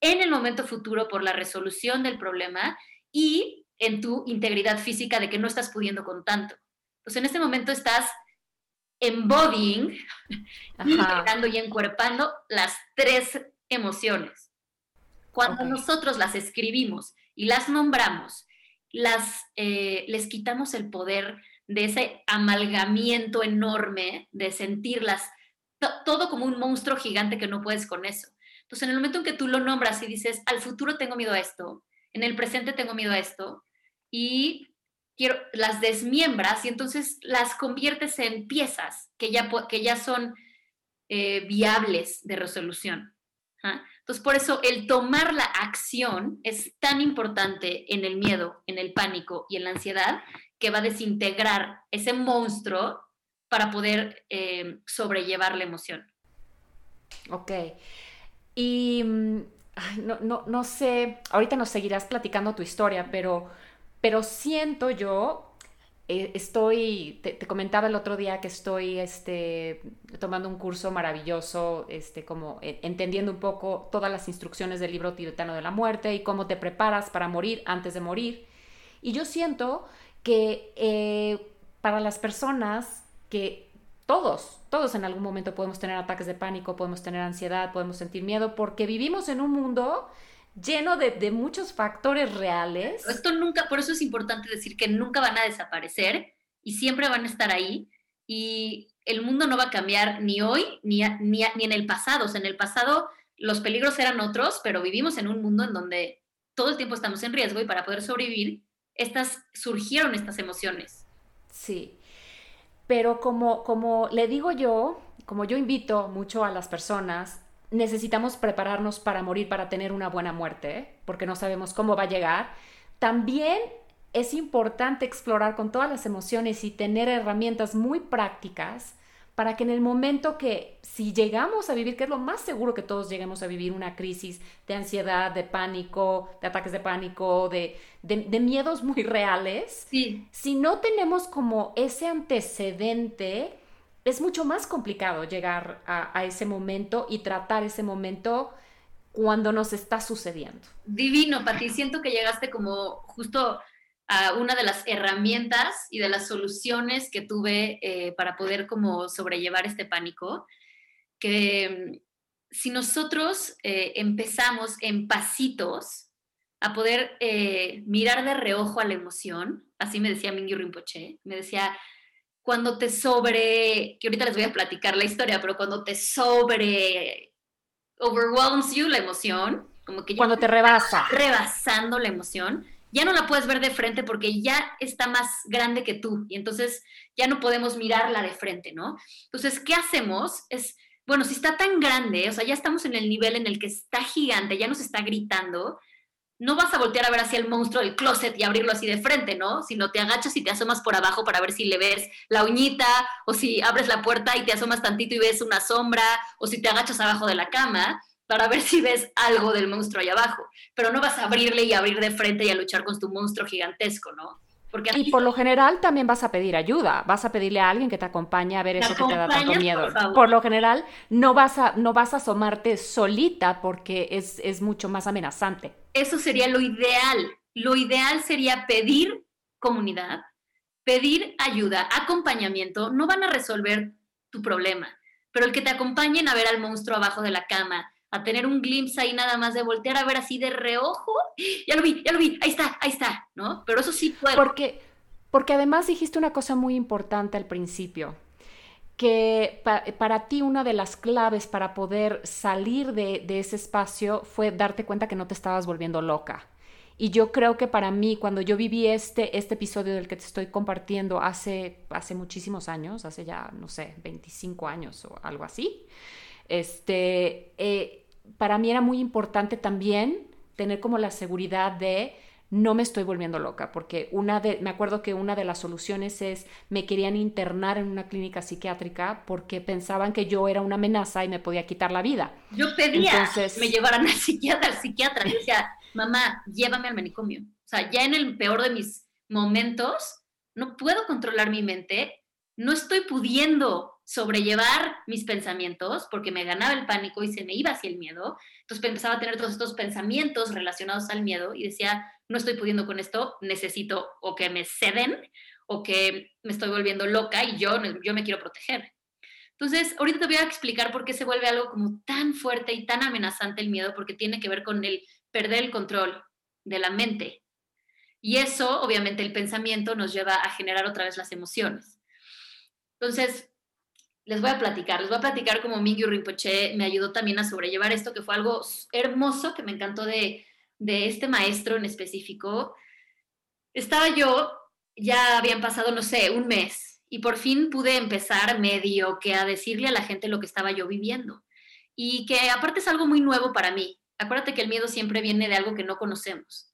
en el momento futuro por la resolución del problema y en tu integridad física de que no estás pudiendo con tanto. Entonces en este momento estás embodying, integrando y encuerpando las tres emociones. Cuando nosotros las escribimos y las nombramos, las, eh, les quitamos el poder de ese amalgamiento enorme de sentirlas, todo como un monstruo gigante que no puedes con eso. Entonces, en el momento en que tú lo nombras y dices, al futuro tengo miedo a esto, en el presente tengo miedo a esto, y quiero, las desmiembras y entonces las conviertes en piezas que ya, que ya son eh, viables de resolución. Entonces, por eso el tomar la acción es tan importante en el miedo, en el pánico y en la ansiedad, que va a desintegrar ese monstruo para poder eh, sobrellevar la emoción. Ok. Y mm, no, no, sé, ahorita nos seguirás platicando tu historia, pero, pero siento yo estoy, te, comentaba el otro día que estoy este, tomando un curso maravilloso, este, como eh, entendiendo un poco todas las instrucciones del libro tibetano de la muerte y cómo te preparas para morir antes de morir. Y yo siento que eh, para las personas que todos, todos en algún momento podemos tener ataques de pánico, podemos tener ansiedad, podemos sentir miedo, porque vivimos en un mundo lleno de, muchos factores reales. Esto nunca, por eso es importante decir que nunca van a desaparecer y siempre van a estar ahí y el mundo no va a cambiar ni hoy ni, ni, en el pasado. O sea, en el pasado los peligros eran otros, pero vivimos en un mundo en donde todo el tiempo estamos en riesgo y para poder sobrevivir, estas surgieron estas emociones. Sí, pero como, como le digo yo, como yo invito mucho a las personas necesitamos prepararnos para morir, para tener una buena muerte, porque no sabemos cómo va a llegar. También es importante explorar con todas las emociones y tener herramientas muy prácticas para que en el momento que si llegamos a vivir, que es lo más seguro que todos lleguemos a vivir una crisis de ansiedad, de pánico, de ataques de pánico, de, de, miedos muy reales, si no tenemos como ese antecedente, es mucho más complicado llegar a, ese momento y tratar ese momento cuando nos está sucediendo. Divino, Pati. Siento que llegaste como justo a una de las herramientas y de las soluciones que tuve eh, para poder como sobrellevar este pánico. Que mm, si nosotros eh, empezamos en pasitos a poder eh, mirar de reojo a la emoción, así me decía Mingy Rinpoche, me decía, cuando te sobre, que ahorita les voy a platicar la historia, pero cuando te sobre overwhelms you la emoción, como que cuando te rebasa, rebasando la emoción, ya no la puedes ver de frente porque ya está más grande que tú y entonces ya no podemos mirarla de frente, ¿no? Entonces, ¿qué hacemos? Es, bueno, si está tan grande, o sea, ya estamos en el nivel en el que está gigante, ya nos está gritando, no vas a voltear a ver hacia el monstruo del closet y abrirlo así de frente, ¿no? Sino te agachas y te asomas por abajo para ver si le ves la uñita, o si abres la puerta y te asomas tantito y ves una sombra, o si te agachas abajo de la cama para ver si ves algo del monstruo ahí abajo. Pero no vas a abrirle y abrir de frente y a luchar con tu monstruo gigantesco, ¿no? Y por lo general también vas a pedir ayuda, vas a pedirle a alguien que te acompañe a ver eso que te da tanto miedo. Por, lo general no vas a, no vas a asomarte solita porque es, es mucho más amenazante. Eso sería lo ideal. Lo ideal sería pedir comunidad, pedir ayuda, acompañamiento. No van a resolver tu problema, pero el que te acompañen a ver al monstruo abajo de la cama, a tener un glimpse ahí nada más de voltear a ver así de reojo, ya lo vi, ya lo vi, ahí está, ahí está, ¿no? Pero eso sí puede. Porque, porque además dijiste una cosa muy importante al principio, que para ti una de las claves para poder salir de, de ese espacio fue darte cuenta que no te estabas volviendo loca. Y yo creo que para mí, cuando yo viví este, este episodio del que te estoy compartiendo hace, hace muchísimos años, hace ya, no sé, 25 años o algo así, este, eh, para mí era muy importante también tener como la seguridad de no me estoy volviendo loca, porque una de, me acuerdo que una de las soluciones es, me querían internar en una clínica psiquiátrica porque pensaban que yo era una amenaza y me podía quitar la vida. Yo pedía que me llevaran al psiquiatra, al psiquiatra, y decía, mamá, llévame al manicomio. O sea, ya en el peor de mis momentos, no puedo controlar mi mente, no estoy pudiendo sobrellevar mis pensamientos porque me ganaba el pánico y se me iba hacia el miedo. Entonces empezaba a tener todos estos pensamientos relacionados al miedo y decía, no estoy pudiendo con esto, necesito o que me ceden o que me estoy volviendo loca y yo, yo me quiero proteger. Entonces, ahorita te voy a explicar por qué se vuelve algo como tan fuerte y tan amenazante el miedo, porque tiene que ver con el perder el control de la mente. Y eso, obviamente, el pensamiento nos lleva a generar otra vez las emociones. Entonces, les voy a platicar, les voy a platicar cómo Mingyu Rinpoche me ayudó también a sobrellevar esto, que fue algo hermoso que me encantó de, de este maestro en específico. Estaba yo, ya habían pasado, no sé, un mes, y por fin pude empezar medio que a decirle a la gente lo que estaba yo viviendo. Y que aparte es algo muy nuevo para mí. Acuérdate que el miedo siempre viene de algo que no conocemos.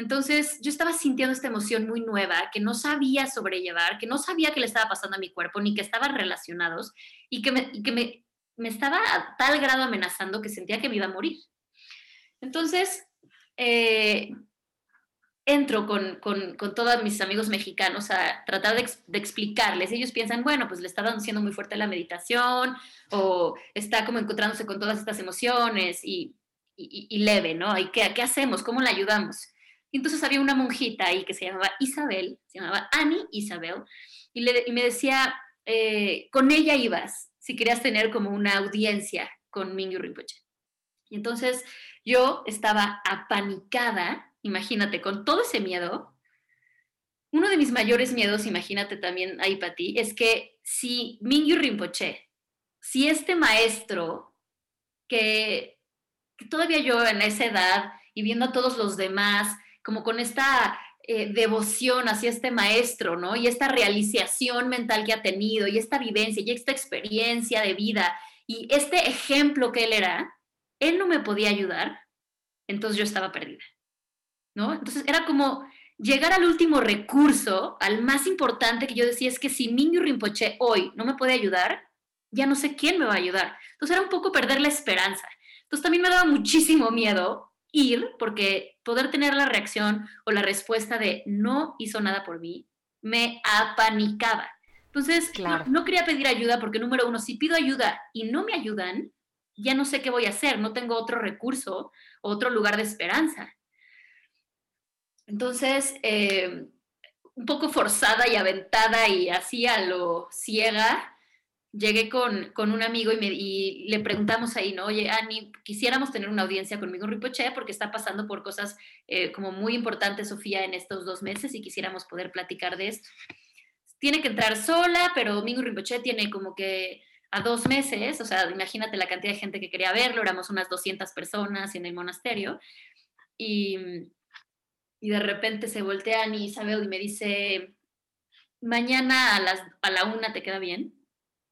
Entonces yo estaba sintiendo esta emoción muy nueva que no sabía sobrellevar, que no sabía qué le estaba pasando a mi cuerpo, ni que estaban relacionados y que me, que me, me estaba a tal grado amenazando que sentía que me iba a morir. Entonces, eh, entro con, con, con, todos mis amigos mexicanos a tratar de, de, explicarles. Ellos piensan, bueno, pues le está haciendo muy fuerte la meditación o está como encontrándose con todas estas emociones y, y, y leve, ¿no? ¿Y qué, qué hacemos? ¿Cómo le ayudamos? Y entonces había una monjita ahí que se llamaba Isabel, se llamaba Annie Isabel, y, le, y me decía, eh, con ella ibas, si querías tener como una audiencia con Mingyu Rinpoche. Y entonces yo estaba apanicada, imagínate, con todo ese miedo. Uno de mis mayores miedos, imagínate también ahí para ti, es que si Mingyu Rinpoche, si este maestro que, que todavía yo en esa edad y viendo a todos los demás, como con esta eh, devoción hacia este maestro, ¿no? Y esta realización mental que ha tenido, y esta vivencia, y esta experiencia de vida, y este ejemplo que él era, él no me podía ayudar, entonces yo estaba perdida, ¿no? Entonces era como llegar al último recurso, al más importante que yo decía es que si Mingyur Rinpoche hoy no me puede ayudar, ya no sé quién me va a ayudar. Entonces era un poco perder la esperanza. Entonces también me daba muchísimo miedo ir, porque poder tener la reacción o la respuesta de no hizo nada por mí, me apanicaba. Entonces, no, quería pedir ayuda porque, número uno, si pido ayuda y no me ayudan, ya no sé qué voy a hacer, no tengo otro recurso, otro lugar de esperanza. Entonces, eh, un poco forzada y aventada y así a lo ciega, llegué con, con un amigo y, me, y, le preguntamos ahí, ¿no? Oye, Ani, quisiéramos tener una audiencia conmigo en Ripoche porque está pasando por cosas eh, como muy importantes, Sofía, en estos dos meses y quisiéramos poder platicar de esto. Tiene que entrar sola, pero Mingo Rinpoche tiene como que a dos meses, o sea, imagínate la cantidad de gente que quería verlo, éramos unas 200 personas en el monasterio, y, y de repente se voltea Ani Isabel y me dice, mañana a, las, a la una te queda bien.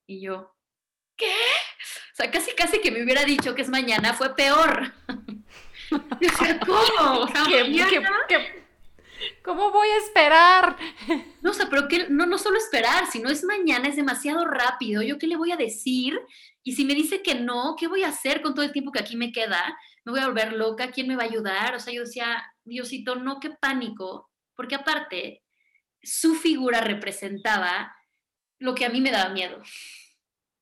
Y yo, ¿qué? O sea, casi, casi que me hubiera dicho que es mañana, fue peor. ¿cómo? cómo voy a esperar? No, o sea, pero que no, no solo esperar, sino es mañana, es demasiado rápido. ¿Yo qué le voy a decir? Y si me dice que no, ¿qué voy a hacer con todo el tiempo que aquí me queda? ¿Me voy a volver loca? ¿Quién me va a ayudar? O sea, yo decía, Diosito, no, qué pánico, porque aparte, su figura representaba lo que a mí me daba miedo.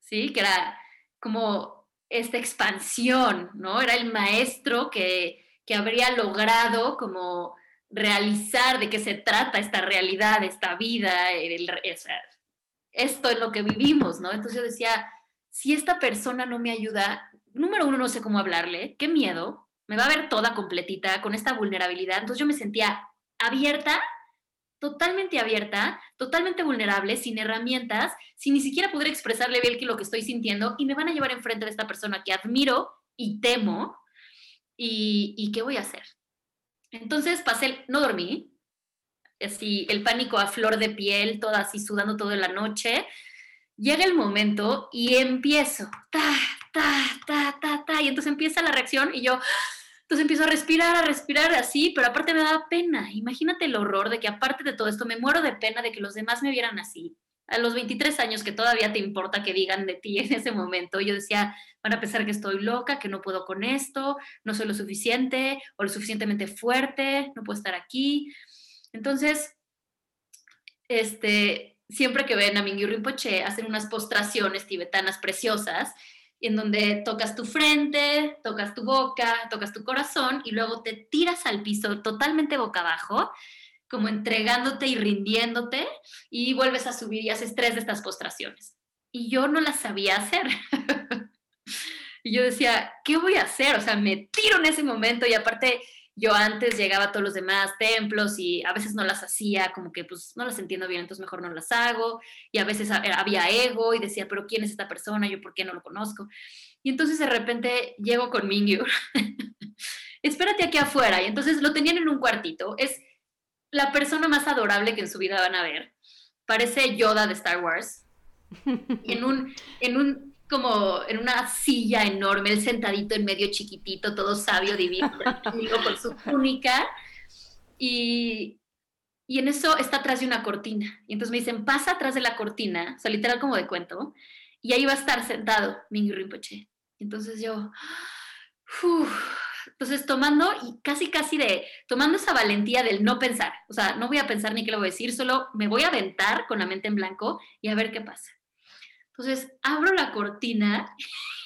¿sí? Que era como esta expansión, ¿no? Era el maestro que, que habría logrado como realizar de qué se trata esta realidad, esta vida, esto es lo que vivimos, ¿no? Entonces yo decía, si esta persona no me ayuda, número uno, no sé cómo hablarle, qué miedo, me va a ver toda completita con esta vulnerabilidad. Entonces yo me sentía abierta totalmente abierta, totalmente vulnerable, sin herramientas, sin ni siquiera poder expresarle bien lo que estoy sintiendo y me van a llevar enfrente de esta persona que admiro y temo y, ¿qué voy a hacer? Entonces pasé, no dormí, así el pánico a flor de piel, toda así sudando toda la noche. Llega el momento y empiezo, ta, ta, ta, ta, ta, y entonces empieza la reacción y yo, entonces empiezo a respirar, a respirar así, pero aparte me daba pena. Imagínate el horror de que aparte de todo esto me muero de pena de que los demás me vieran así. A los 23 años que todavía te importa que digan de ti en ese momento, yo decía, van a pensar que estoy loca, que no puedo con esto, no soy lo suficiente o lo suficientemente fuerte, no puedo estar aquí. Entonces, este, siempre que ven a Mingyu Rinpoche, hacen unas postraciones tibetanas preciosas en donde tocas tu frente, tocas tu boca, tocas tu corazón y luego te tiras al piso totalmente boca abajo, como entregándote y rindiéndote y vuelves a subir y haces tres de estas postraciones. Y yo no las sabía hacer. y yo decía, ¿qué voy a hacer? O sea, me tiro en ese momento y aparte yo antes llegaba a todos los demás templos y a veces no las hacía, como que pues no las entiendo bien, entonces mejor no las hago. Y a veces había ego y decía, pero ¿quién es esta persona? Yo, ¿por qué no lo conozco? Y entonces de repente llego con Mingyu, espérate aquí afuera. Y entonces lo tenían en un cuartito. Es la persona más adorable que en su vida van a ver. Parece Yoda de Star Wars. En un, en un como en una silla enorme, él sentadito en medio chiquitito, todo sabio, divino, con su túnica. Y, y en eso está atrás de una cortina. Y entonces me dicen, pasa atrás de la cortina, o sea, literal como de cuento, y ahí va a estar sentado Mingy Rinpoche. Entonces yo, entonces tomando y casi, casi de, tomando esa valentía del no pensar, o sea, no voy a pensar ni qué le voy a decir, solo me voy a aventar con la mente en blanco y a ver qué pasa. Entonces abro la cortina,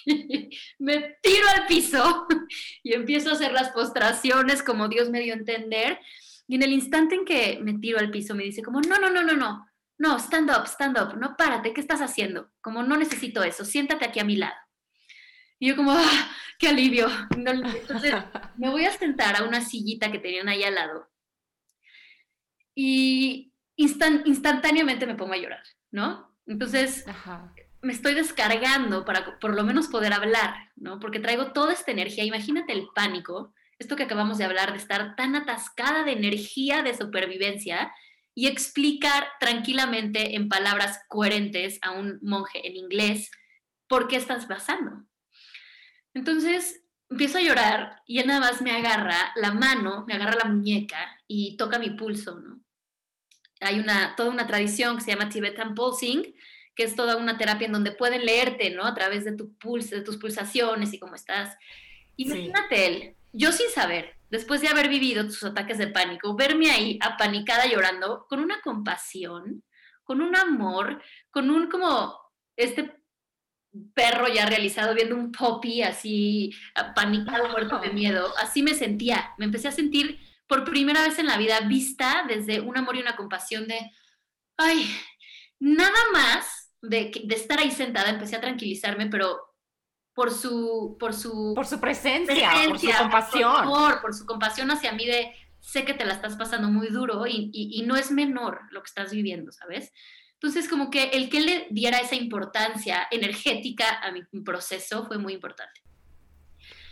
me tiro al piso y empiezo a hacer las postraciones como Dios me dio a entender. Y en el instante en que me tiro al piso me dice como, no, no, no, no, no, no, stand up, stand up, no, párate, ¿qué estás haciendo? Como no necesito eso, siéntate aquí a mi lado. Y yo como, ah, qué alivio. entonces me voy a sentar a una sillita que tenían ahí al lado. Y instantáneamente me pongo a llorar, ¿no? Entonces, me estoy descargando para por lo menos poder hablar, ¿no? Porque traigo toda esta energía. Imagínate el pánico, esto que acabamos de hablar, de estar tan atascada de energía de supervivencia y explicar tranquilamente en palabras coherentes a un monje en inglés por qué estás pasando. Entonces, empiezo a llorar y él nada más me agarra la mano, me agarra la muñeca y toca mi pulso, ¿no? Hay una, toda una tradición que se llama Tibetan Pulsing, que es toda una terapia en donde pueden leerte, ¿no? A través de tu pulso, de tus pulsaciones y cómo estás. Imagínate él, yo sin saber, después de haber vivido tus ataques de pánico, verme ahí apanicada llorando, con una compasión, con un amor, con un como este perro ya realizado viendo un poppy así apanicado, muerto de miedo, así me sentía, me empecé a sentir por primera vez en la vida vista desde un amor y una compasión de, ay, nada más de, de estar ahí sentada, empecé a tranquilizarme, pero por su, por su, por su presencia, por su compasión. Por, su compasión hacia mí de, sé que te la estás pasando muy duro y, y, y no es menor lo que estás viviendo, ¿sabes? Entonces, como que el que le diera esa importancia energética a mi proceso fue muy importante.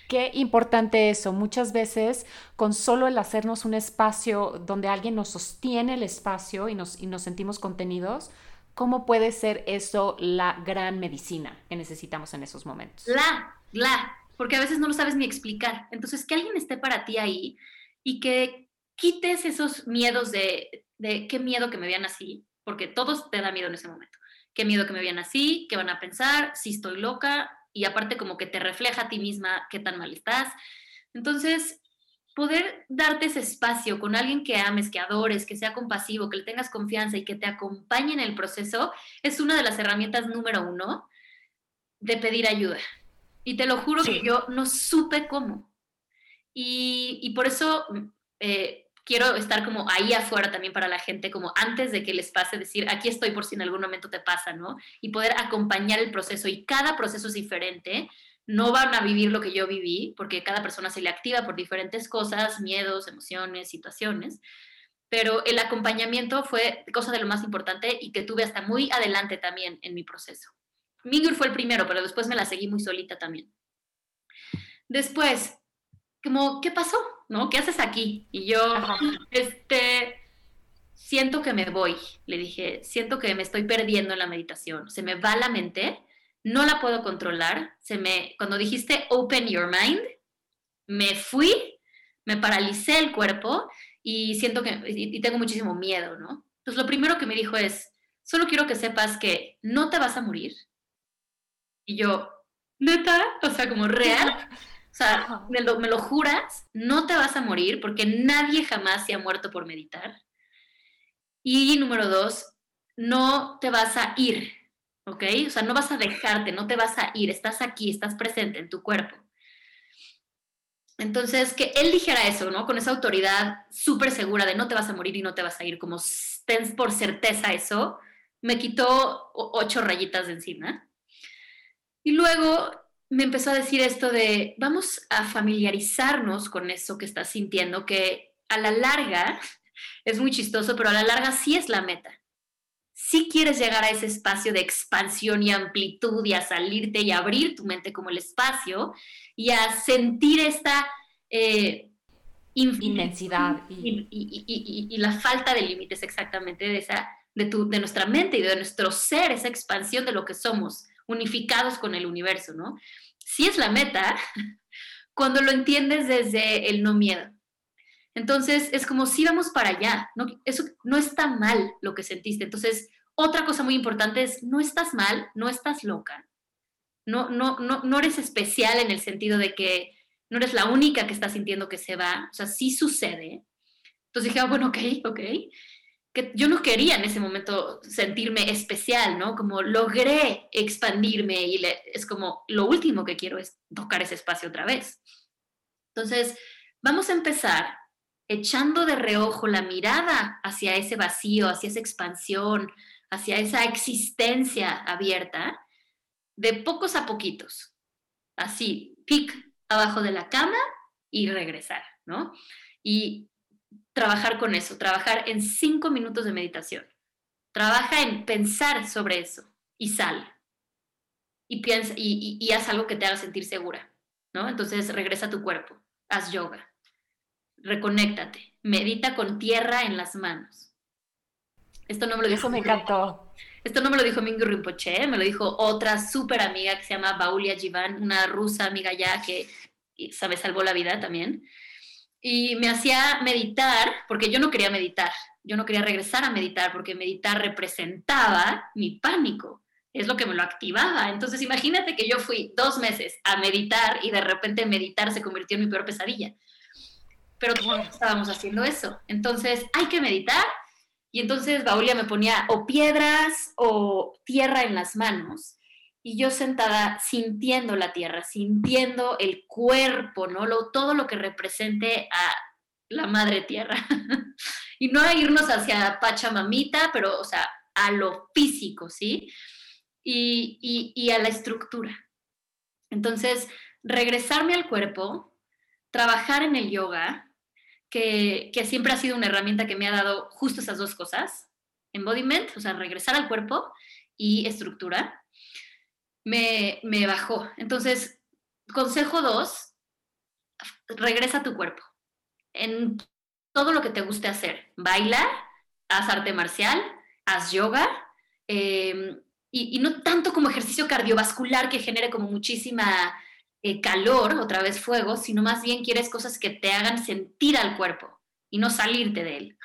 Qué importante eso. Muchas veces con solo el hacernos un espacio donde alguien nos sostiene el espacio y nos, y nos sentimos contenidos, ¿cómo puede ser eso la gran medicina que necesitamos en esos momentos? La, la, porque a veces no lo sabes ni explicar. Entonces, que alguien esté para ti ahí y que quites esos miedos de, de qué miedo que me vean así, porque todos te da miedo en ese momento. Qué miedo que me vean así, qué van a pensar, si estoy loca, y aparte como que te refleja a ti misma qué tan mal estás. Entonces, poder darte ese espacio con alguien que ames, que adores, que sea compasivo, que le tengas confianza y que te acompañe en el proceso, es una de las herramientas número uno de pedir ayuda. Y te lo juro que yo no supe cómo. Y, y por eso eh, quiero estar como ahí afuera también para la gente, como antes de que les pase, decir, aquí estoy por si en algún momento te pasa, ¿no? Y poder acompañar el proceso. Y cada proceso es diferente. No van a vivir lo que yo viví, porque cada persona se le activa por diferentes cosas, miedos, emociones, situaciones. Pero el acompañamiento fue cosa de lo más importante y que tuve hasta muy adelante también en mi proceso. Mingur fue el primero, pero después me la seguí muy solita también. Después, como, ¿qué pasó? ¿No? ¿Qué haces aquí? Y yo, este, siento que me voy, le dije, siento que me estoy perdiendo en la meditación, se me va la mente, no la puedo controlar, se me, cuando dijiste open your mind, me fui, me paralicé el cuerpo y siento que, y tengo muchísimo miedo, ¿no? Entonces lo primero que me dijo es, solo quiero que sepas que no te vas a morir. Y yo, neta, o sea, como real. O sea, me lo, me lo juras, no te vas a morir porque nadie jamás se ha muerto por meditar. Y número dos, no te vas a ir. ¿ok? O sea, no vas a dejarte, no te vas a ir, estás aquí, estás presente en tu cuerpo. Entonces, que él dijera eso, ¿no? Con esa autoridad súper segura de no te vas a morir y no te vas a ir, como ten por certeza eso, me quitó ocho rayitas de encima. Y luego me empezó a decir esto de, vamos a familiarizarnos con eso que estás sintiendo, que a la larga, es muy chistoso, pero a la larga sí es la meta. Si quieres llegar a ese espacio de expansión y amplitud y a salirte y abrir tu mente como el espacio y a sentir esta eh, inmensidad y, la falta de límites exactamente de, esa, de, tu, de nuestra mente y de nuestro ser, esa expansión de lo que somos, unificados con el universo, ¿no? Si es la meta, cuando lo entiendes desde el no miedo. Entonces, es como si vamos para allá, ¿no? Eso no está mal lo que sentiste. Entonces, otra cosa muy importante es, no estás mal, no estás loca. No, no, no, no eres especial en el sentido de que no eres la única que está sintiendo que se va. O sea, sí sucede. Entonces dije, ah, bueno, ok, ok. Que yo no quería en ese momento sentirme especial, ¿no? Como logré expandirme y es como lo último que quiero es tocar ese espacio otra vez. Entonces, vamos a empezar echando de reojo la mirada hacia ese vacío, hacia esa expansión, hacia esa existencia abierta, de pocos a poquitos. Así, pic abajo de la cama y regresar, ¿no? Y trabajar con eso, trabajar en cinco minutos de meditación. Trabaja en pensar sobre eso y sal. Y, piensa, y, y haz algo que te haga sentir segura, ¿no? Entonces regresa a tu cuerpo, haz yoga, reconéctate, medita con tierra en las manos. Esto no me lo dijo. Eso me encantó. Esto no me lo dijo Rinpoche, me lo dijo otra súper amiga que se llama Baulia Jivan, una rusa amiga ya que, sabe, salvó la vida también. Y me hacía meditar, porque yo no quería meditar, yo no quería regresar a meditar, porque meditar representaba mi pánico, es lo que me lo activaba. Entonces imagínate que yo fui dos meses a meditar y de repente meditar se convirtió en mi peor pesadilla pero todos estábamos haciendo eso. Entonces, hay que meditar. Y entonces Baulia me ponía o piedras o tierra en las manos. Y yo sentada sintiendo la tierra, sintiendo el cuerpo, ¿no? Lo, todo lo que represente a la madre tierra. y no a irnos hacia Pachamamita, pero, o sea, a lo físico, ¿sí? Y, y, y a la estructura. Entonces, regresarme al cuerpo, trabajar en el yoga, que, siempre ha sido una herramienta que me ha dado justo esas dos cosas, embodiment, o sea, regresar al cuerpo y estructura, me, bajó. Entonces, consejo dos, regresa a tu cuerpo. En todo lo que te guste hacer, baila, haz arte marcial, haz yoga, em, y, no tanto como ejercicio cardiovascular que genere como muchísima eh, calor, otra vez fuego, sino más bien quieres cosas que te hagan sentir al cuerpo y no salirte de él.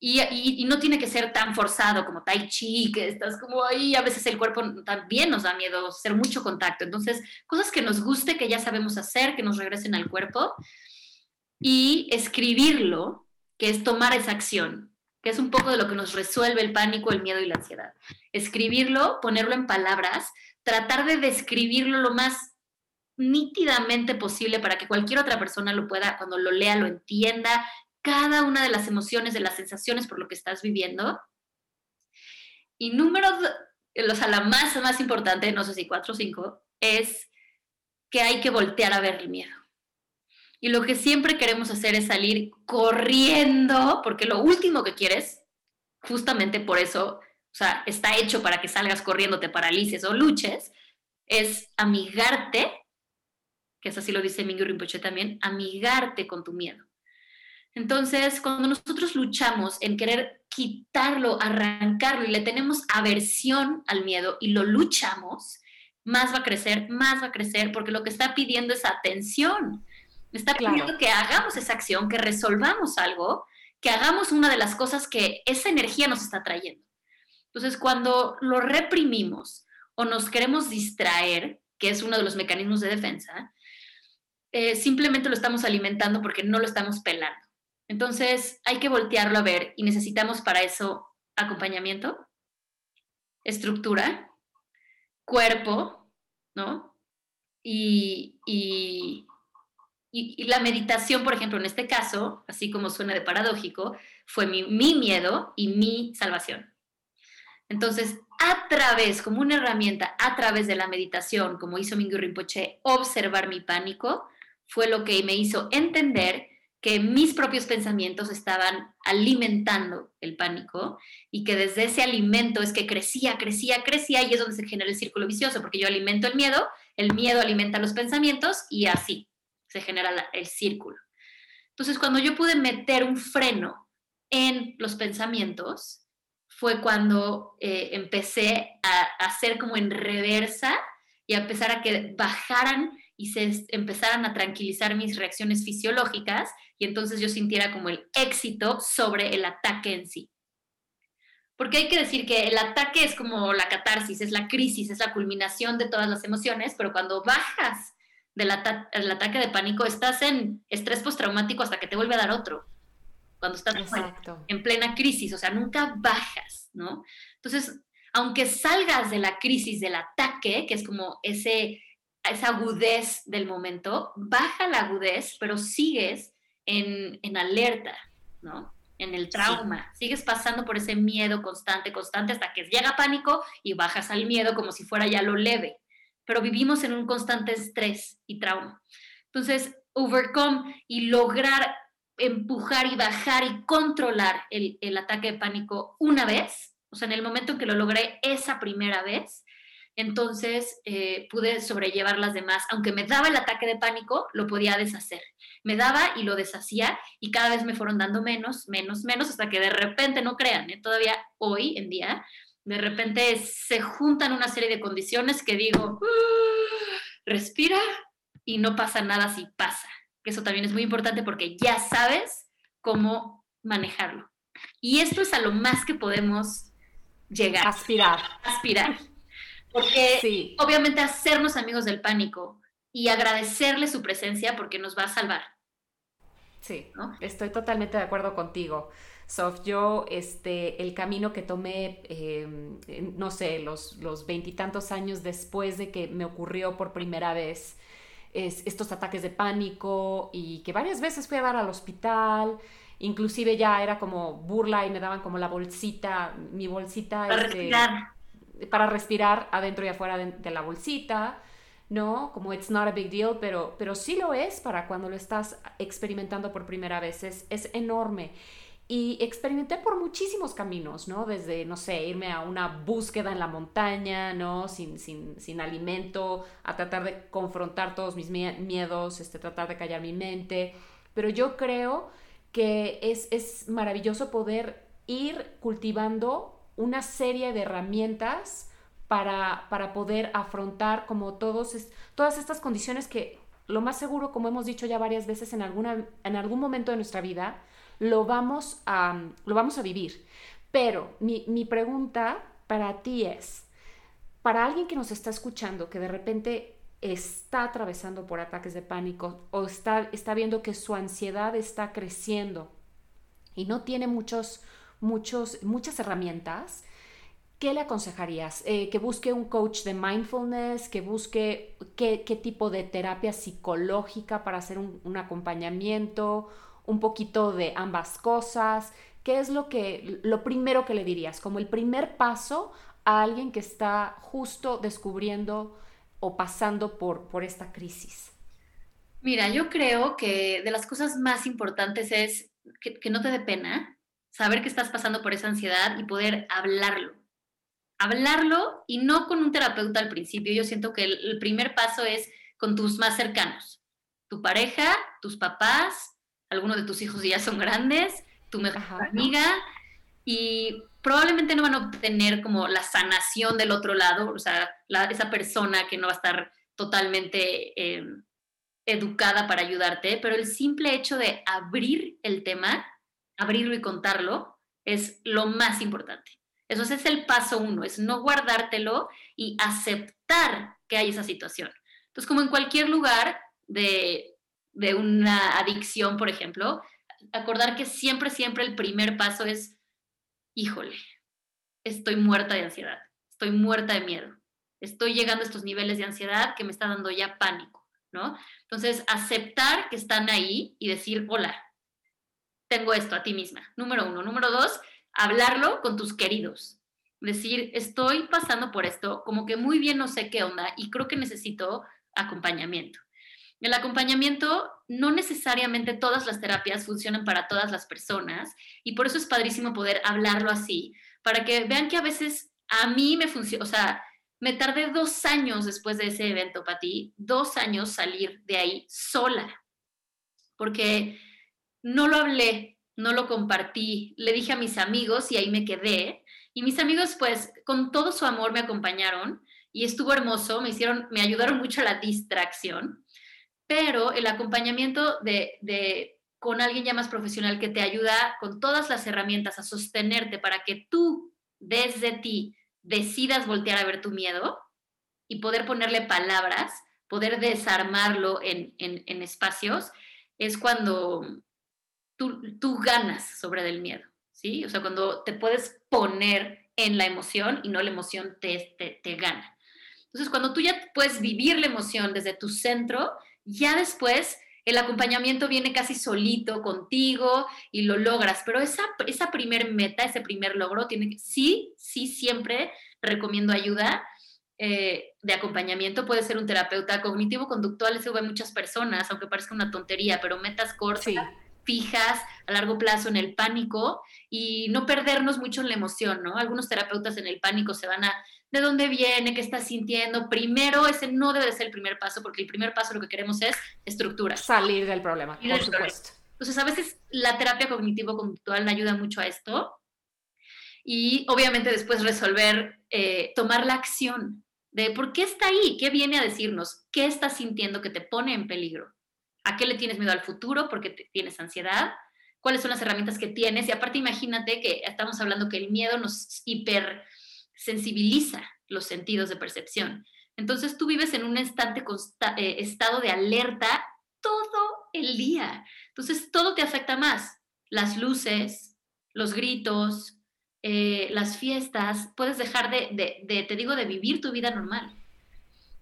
Y, no tiene que ser tan forzado como tai chi, que estás como ahí, a veces el cuerpo también nos da miedo hacer mucho contacto. Entonces, cosas que nos guste, que ya sabemos hacer, que nos regresen al cuerpo. Y escribirlo, que es tomar esa acción, que es un poco de lo que nos resuelve el pánico, el miedo y la ansiedad. Escribirlo, ponerlo en palabras, tratar de describirlo lo más nítidamente posible para que cualquier otra persona lo pueda, cuando lo lea, lo entienda, cada una de las emociones, de las sensaciones por lo que estás viviendo. Y número, o sea, la más, más importante, no sé si cuatro o cinco, es que hay que voltear a ver el miedo. Y lo que siempre queremos hacer es salir corriendo, porque lo último que quieres, justamente por eso, o sea, está hecho para que salgas corriendo, te paralices o luches, es amigarte que eso sí lo dice Mingyur Rinpoche también, amigarte con tu miedo. Entonces, cuando nosotros luchamos en querer quitarlo, arrancarlo y le tenemos aversión al miedo y lo luchamos, más va a crecer, más va a crecer, porque lo que está pidiendo es atención. Está pidiendo que hagamos esa acción, que resolvamos algo, que hagamos una de las cosas que esa energía nos está trayendo. Entonces, cuando lo reprimimos o nos queremos distraer, que es uno de los mecanismos de defensa, eh, simplemente lo estamos alimentando porque no lo estamos pelando. Entonces hay que voltearlo a ver y necesitamos para eso acompañamiento, estructura cuerpo, ¿no? Y, y, y, la meditación, por ejemplo, en este caso, así como suena de paradójico, fue mi, mi miedo y mi salvación. Entonces, a través, como una herramienta, a través de la meditación, como hizo Mingyur Rinpoche, observar mi pánico, fue lo que me hizo entender que mis propios pensamientos estaban alimentando el pánico y que desde ese alimento es que crecía, crecía, crecía y es donde se genera el círculo vicioso, porque yo alimento el miedo, el miedo alimenta los pensamientos y así se genera el círculo. Entonces, cuando yo pude meter un freno en los pensamientos, fue cuando eh, empecé a, hacer como en reversa y a empezar a que bajaran y se empezaran a tranquilizar mis reacciones fisiológicas y entonces yo sintiera como el éxito sobre el ataque en sí. Porque hay que decir que el ataque es como la catarsis, es la crisis, es la culminación de todas las emociones, pero cuando bajas del ataque de pánico, estás en estrés postraumático hasta que te vuelve a dar otro. Cuando estás en plena crisis, o sea, nunca bajas, ¿no? Entonces, aunque salgas de la crisis del ataque, que es como ese, esa agudez del momento, baja la agudez, pero sigues en, en alerta, ¿no? En el trauma. Sigues pasando por ese miedo constante, constante, hasta que llega pánico y bajas al miedo como si fuera ya lo leve. Pero vivimos en un constante estrés y trauma. Entonces, overcome y lograr empujar y bajar y controlar el, el ataque de pánico una vez, o sea, en el momento en que lo logré esa primera vez, entonces eh, pude sobrellevar las demás. Aunque me daba el ataque de pánico, lo podía deshacer. Me daba y lo deshacía y cada vez me fueron dando menos, menos, menos, hasta que de repente, no crean, ¿eh? todavía hoy en día, de repente se juntan una serie de condiciones que digo, ah, respira y no pasa nada si pasa. Eso también es muy importante porque ya sabes cómo manejarlo. Y esto es a lo más que podemos llegar. Aspirar. Aspirar. Porque obviamente hacernos amigos del pánico y agradecerle su presencia porque nos va a salvar. Sí, estoy totalmente de acuerdo contigo. Sof, yo, este, el camino que tomé, em, no sé, los veintitantos años después de que me ocurrió por primera vez es, estos ataques de pánico y que varias veces fui a dar al hospital, inclusive ya era como burla y me daban como la bolsita, mi bolsita. Este, para respirar adentro y afuera de, la bolsita, ¿no? Como it's not a big deal, pero, pero sí lo es para cuando lo estás experimentando por primera vez, es, es enorme. Y experimenté por muchísimos caminos, ¿no? Desde, no sé, irme a una búsqueda en la montaña, ¿no? Sin, sin, sin alimento, a tratar de confrontar todos mis miedos, este, tratar de callar mi mente. Pero yo creo que es, es maravilloso poder ir cultivando una serie de herramientas para, para poder afrontar como todos todas estas condiciones que lo más seguro, como hemos dicho ya varias veces, en, alguna, en algún momento de nuestra vida lo vamos a, lo vamos a vivir. Pero mi, mi pregunta para ti es, para alguien que nos está escuchando, que de repente está atravesando por ataques de pánico o está, está viendo que su ansiedad está creciendo y no tiene muchos muchos, muchas herramientas. ¿Qué le aconsejarías? Eh, ¿Que busque un coach de mindfulness? ¿Que busque qué, tipo de terapia psicológica para hacer un, acompañamiento? ¿Un poquito de ambas cosas? ¿Qué es lo, que, lo primero que le dirías? Como el primer paso a alguien que está justo descubriendo o pasando por, por esta crisis. Mira, yo creo que de las cosas más importantes es que, que no te dé pena, saber que estás pasando por esa ansiedad y poder hablarlo. Hablarlo y no con un terapeuta al principio. Yo siento que el, primer paso es con tus más cercanos, tu pareja, tus papás, algunos de tus hijos ya son grandes, tu mejor amiga y probablemente no van a obtener como la sanación del otro lado, o sea, esa persona que no va a estar totalmente eh, educada para ayudarte, pero el simple hecho de abrir el tema abrirlo y contarlo es lo más importante. Eso es el paso uno, es no guardártelo y aceptar que hay esa situación. Entonces, como en cualquier lugar de, de una adicción, por ejemplo, acordar que siempre, siempre el primer paso es, híjole, estoy muerta de ansiedad, estoy muerta de miedo. estoy llegando a estos niveles de ansiedad que me está dando ya pánico, ¿no? Entonces, aceptar que están ahí y decir, hola, tengo esto a ti misma, número uno. Número dos, hablarlo con tus queridos. Decir, estoy pasando por esto, como que muy bien no sé qué onda y creo que necesito acompañamiento. El acompañamiento, no necesariamente todas las terapias funcionan para todas las personas y por eso es padrísimo poder hablarlo así, para que vean que a veces a mí me funciona, o sea, me tardé dos años después de ese evento, Pati, dos años salir de ahí sola, porque no lo hablé, no lo compartí, le dije a mis amigos y ahí me quedé. Y mis amigos, pues, con todo su amor me acompañaron y estuvo hermoso, me hicieron, me ayudaron mucho a la distracción pero el acompañamiento de, con alguien ya más profesional que te ayuda con todas las herramientas a sostenerte para que tú desde ti decidas voltear a ver tu miedo y poder ponerle palabras, poder desarmarlo en, espacios, es cuando tú, ganas sobre el miedo, ¿sí? O sea, cuando te puedes poner en la emoción y no la emoción te, te, te gana. Entonces, cuando tú ya puedes vivir la emoción desde tu centro, ya después el acompañamiento viene casi solito contigo y lo logras, pero esa, esa primer meta, ese primer logro, tiene que, sí, sí, siempre recomiendo ayuda eh, de acompañamiento. Puede ser un terapeuta cognitivo-conductual, eso a muchas personas, aunque parezca una tontería, pero metas cortas, fijas, a largo plazo en el pánico y no perdernos mucho en la emoción, ¿no? Algunos terapeutas en el pánico se van a de dónde viene, qué estás sintiendo. Primero, ese no debe ser el primer paso, porque el primer paso lo que queremos es estructura. Salir del problema, por supuesto. Entonces, a veces la terapia cognitivo-conductual ayuda mucho a esto. Y obviamente después resolver, eh, tomar la acción de por qué está ahí, qué viene a decirnos, qué estás sintiendo que te pone en peligro, a qué le tienes miedo al futuro, porque tienes ansiedad, cuáles son las herramientas que tienes. Y aparte, imagínate que estamos hablando que el miedo nos hiper sensibiliza los sentidos de percepción. Entonces tú vives en un instante eh, estado de alerta todo el día. Entonces todo te afecta más. Las luces, los gritos, eh, las fiestas, puedes dejar de, te digo, de vivir tu vida normal.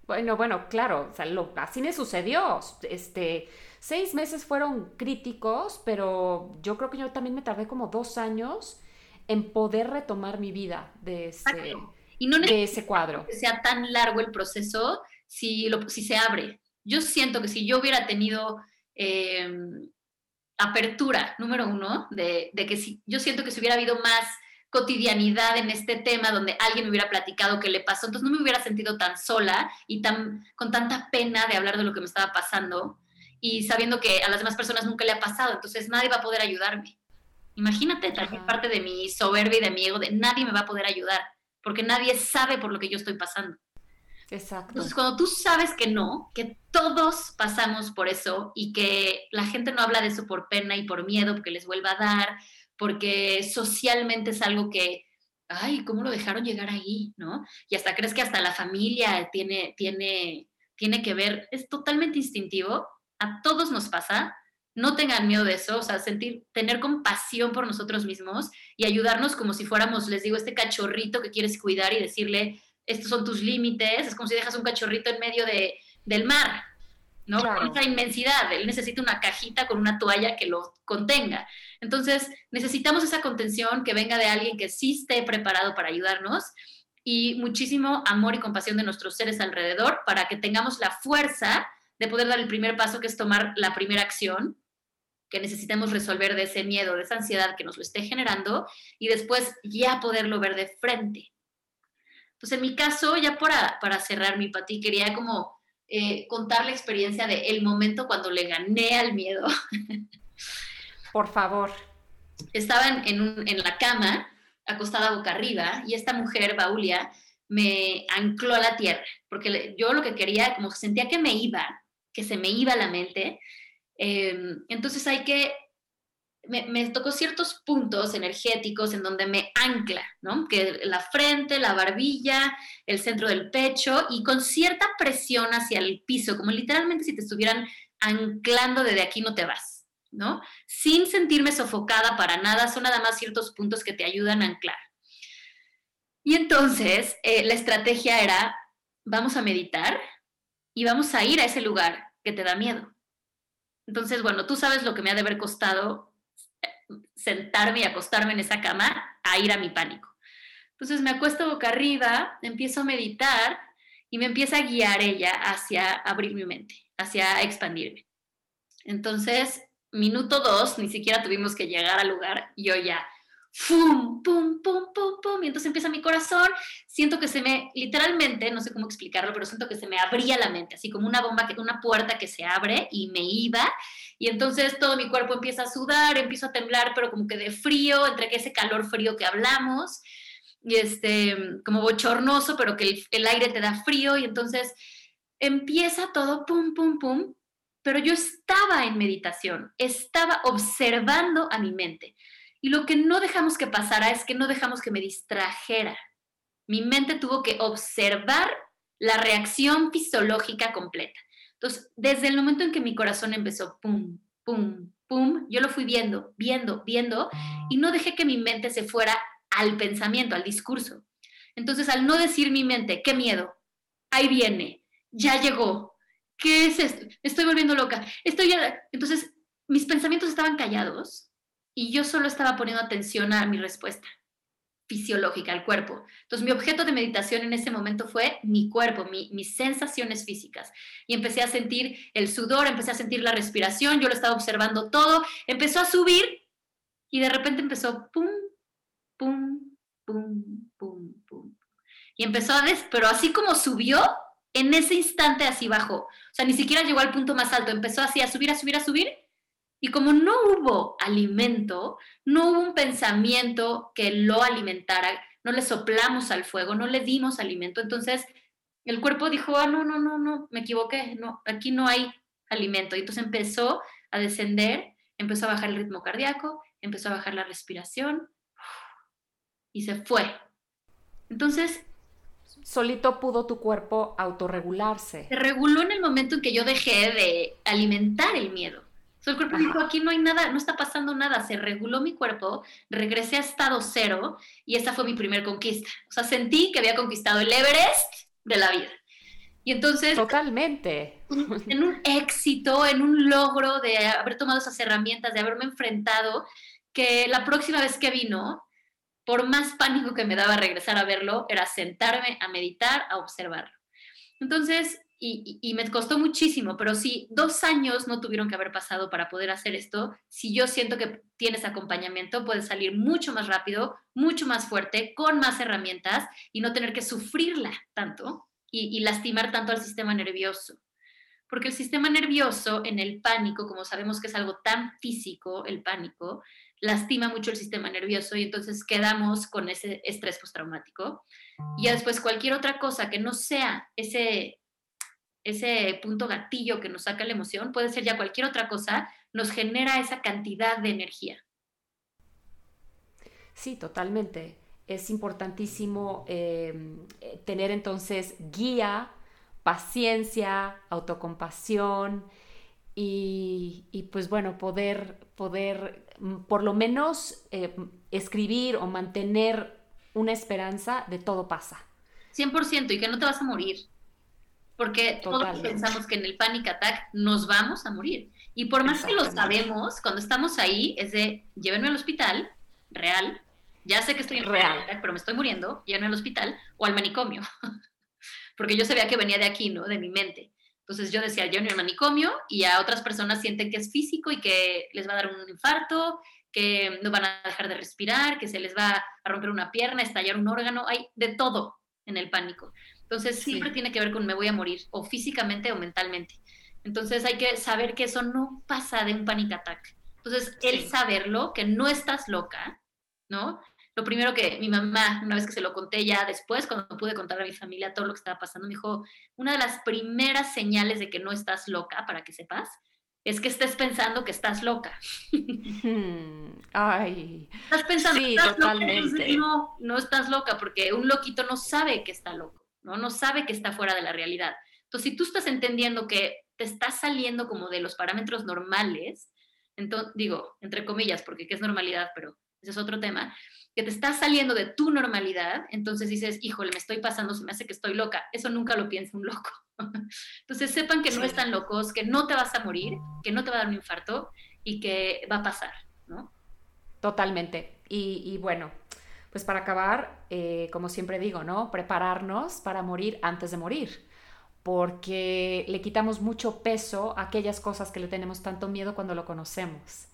Bueno, bueno, claro, así me sucedió. Este, seis meses fueron críticos, pero yo creo que yo también me tardé como dos años en poder retomar mi vida de ese, y no de ese cuadro. Que sea tan largo el proceso si, lo, si se abre. Yo siento que si yo hubiera tenido em, apertura, número uno, de, de, que si, yo siento que si hubiera habido más cotidianidad en este tema donde alguien me hubiera platicado qué le pasó, entonces no me hubiera sentido tan sola y tan, con tanta pena de hablar de lo que me estaba pasando y sabiendo que a las demás personas nunca le ha pasado, entonces nadie va a poder ayudarme. Imagínate también parte de mi soberbia y de mi ego de nadie me va a poder ayudar, porque nadie sabe por lo que yo estoy pasando. Exacto. Entonces, cuando tú sabes que no, que todos pasamos por eso y que la gente no habla de eso por pena y por miedo, porque les vuelva a dar, porque socialmente es algo que, ay, ¿cómo lo dejaron llegar ahí? ¿No? Y hasta crees que hasta la familia tiene, tiene, tiene que ver, es totalmente instintivo, a todos nos pasa, no tengan miedo de eso, o sea, sentir, tener compasión por nosotros mismos y ayudarnos como si fuéramos, les digo, este cachorrito que quieres cuidar y decirle, estos son tus límites, es como si dejas un cachorrito en medio de, del mar, ¿no? Con esa inmensidad, él necesita una cajita con una toalla que lo contenga. Entonces, necesitamos esa contención que venga de alguien que sí esté preparado para ayudarnos y muchísimo amor y compasión de nuestros seres alrededor para que tengamos la fuerza de poder dar el primer paso, que es tomar la primera acción que necesitemos resolver de ese miedo, de esa ansiedad que nos lo esté generando y después ya poderlo ver de frente. Entonces, en mi caso, ya para, para cerrar mi pati, quería como eh, contar la experiencia de el momento cuando le gané al miedo. Por favor. Estaba en, en la cama, acostada boca arriba, y esta mujer, Baulia, me ancló a la tierra, porque yo lo que quería, como sentía que me iba, que se me iba la mente, Em, entonces hay que, me, tocó ciertos puntos energéticos en donde me ancla, ¿no? Que la frente, la barbilla, el centro del pecho y con cierta presión hacia el piso, como literalmente si te estuvieran anclando desde aquí no te vas, ¿no? Sin sentirme sofocada para nada, son nada más ciertos puntos que te ayudan a anclar. Y entonces eh, la estrategia era vamos a meditar y vamos a ir a ese lugar que te da miedo. Entonces, bueno, tú sabes lo que me ha de haber costado sentarme y acostarme en esa cama a ir a mi pánico. Entonces me acuesto boca arriba, empiezo a meditar y me empieza a guiar ella hacia abrir mi mente, hacia expandirme. Entonces, minuto dos, ni siquiera tuvimos que llegar al lugar, yo ya ¡fum! ¡pum! ¡pum! ¡pum! ¡pum! Y entonces empieza mi corazón, siento que se me, literalmente, no sé cómo explicarlo, pero siento que se me abría la mente, así como una bomba, una puerta que se abre y me iba. Y entonces todo mi cuerpo empieza a sudar, empiezo a temblar, pero como que de frío, entre que ese calor frío que hablamos, y este, como bochornoso, pero que el, el aire te da frío, y entonces empieza todo, pum, pum, pum, pero yo estaba en meditación, estaba observando a mi mente. Y lo que no dejamos que pasara es que no dejamos que me distrajera. Mi mente tuvo que observar la reacción fisiológica completa. Entonces, desde el momento en que mi corazón empezó, pum, pum, pum, yo lo fui viendo, viendo, viendo, y no dejé que mi mente se fuera al pensamiento, al discurso. Entonces, al no decir mi mente, qué miedo, ahí viene, ya llegó, ¿qué es esto? Estoy volviendo loca, estoy... Entonces, mis pensamientos estaban callados y yo solo estaba poniendo atención a mi respuesta fisiológica, al cuerpo. Entonces mi objeto de meditación en ese momento fue mi cuerpo, mis sensaciones físicas. Y empecé a sentir el sudor, empecé a sentir la respiración, yo lo estaba observando todo, empezó a subir y de repente empezó pum, pum, pum, pum, pum. Y empezó a des, pero así como subió, en ese instante así bajó. O sea, ni siquiera llegó al punto más alto, empezó así a subir, a subir, a subir y como no hubo alimento, no hubo un pensamiento que lo alimentara, no le soplamos al fuego, no le dimos alimento, entonces el cuerpo dijo, ah, no, no, no, no, me equivoqué, no, aquí no hay alimento. Y entonces empezó a descender, empezó a bajar el ritmo cardíaco, empezó a bajar la respiración y se fue. Entonces... Solito pudo tu cuerpo autorregularse. Se reguló en el momento en que yo dejé de alimentar el miedo el cuerpo dijo, aquí no hay nada, no está pasando nada, se reguló mi cuerpo, regresé a estado cero y esa fue mi primer conquista. O sea, sentí que había conquistado el Everest de la vida. Y entonces... Totalmente. En un éxito, en un logro de haber tomado esas herramientas, de haberme enfrentado, que la próxima vez que vino, por más pánico que me daba regresar a verlo, era sentarme a meditar, a observarlo. Entonces, y, me costó muchísimo, pero si dos años no tuvieron que haber pasado para poder hacer esto, si yo siento que tienes acompañamiento, puedes salir mucho más rápido, mucho más fuerte, con más herramientas y no tener que sufrirla tanto y, y lastimar tanto al sistema nervioso. Porque el sistema nervioso en el pánico, como sabemos que es algo tan físico, el pánico, lastima mucho el sistema nervioso y entonces quedamos con ese estrés postraumático. Y después cualquier otra cosa que no sea ese ese punto gatillo que nos saca la emoción, puede ser ya cualquier otra cosa, nos genera esa cantidad de energía. Sí, totalmente. Es importantísimo em, tener entonces guía, paciencia, autocompasión y, pues bueno, poder, poder mm, por lo menos eh, escribir o mantener una esperanza de todo pasa. 100% y que no te vas a morir porque todos pensamos que en el panic attack nos vamos a morir. Y por más que lo sabemos, cuando estamos ahí es de llévenme al hospital, real, ya sé que estoy en real, pero me estoy muriendo, llévenme al hospital o al manicomio. porque yo sabía que venía de aquí, ¿no? De mi mente. Entonces yo decía, llévenme al manicomio y a otras personas sienten que es físico y que les va a dar un infarto, que no van a dejar de respirar, que se les va a romper una pierna, estallar un órgano, hay de todo en el pánico. Entonces siempre tiene que ver con me voy a morir, o físicamente o mentalmente. Entonces hay que saber que eso no pasa de un panic attack. Entonces, el saberlo, que no estás loca, ¿no? Lo primero que mi mamá, una vez que se lo conté ya después, cuando pude contar a mi familia todo lo que estaba pasando, me dijo, una de las primeras señales de que no estás loca, para que sepas, es que estés pensando que estás loca. Ay. Estás pensando que estás loca, no, no estás loca, porque un loquito no sabe que está loco. ¿No? No sabe que está fuera de la realidad. Entonces, si tú estás entendiendo que te estás saliendo como de los parámetros normales, entonces, digo, entre comillas, porque qué es normalidad, pero ese es otro tema, que te estás saliendo de tu normalidad, entonces dices, híjole, me estoy pasando, se me hace que estoy loca. Eso nunca lo piensa un loco. Entonces sepan que no están locos, que no te vas a morir, que no te va a dar un infarto y que va a pasar, ¿no? Totalmente. Y, bueno, pues para acabar, eh, como siempre digo, ¿no? Prepararnos para morir antes de morir porque le quitamos mucho peso a aquellas cosas que le tenemos tanto miedo cuando lo conocemos.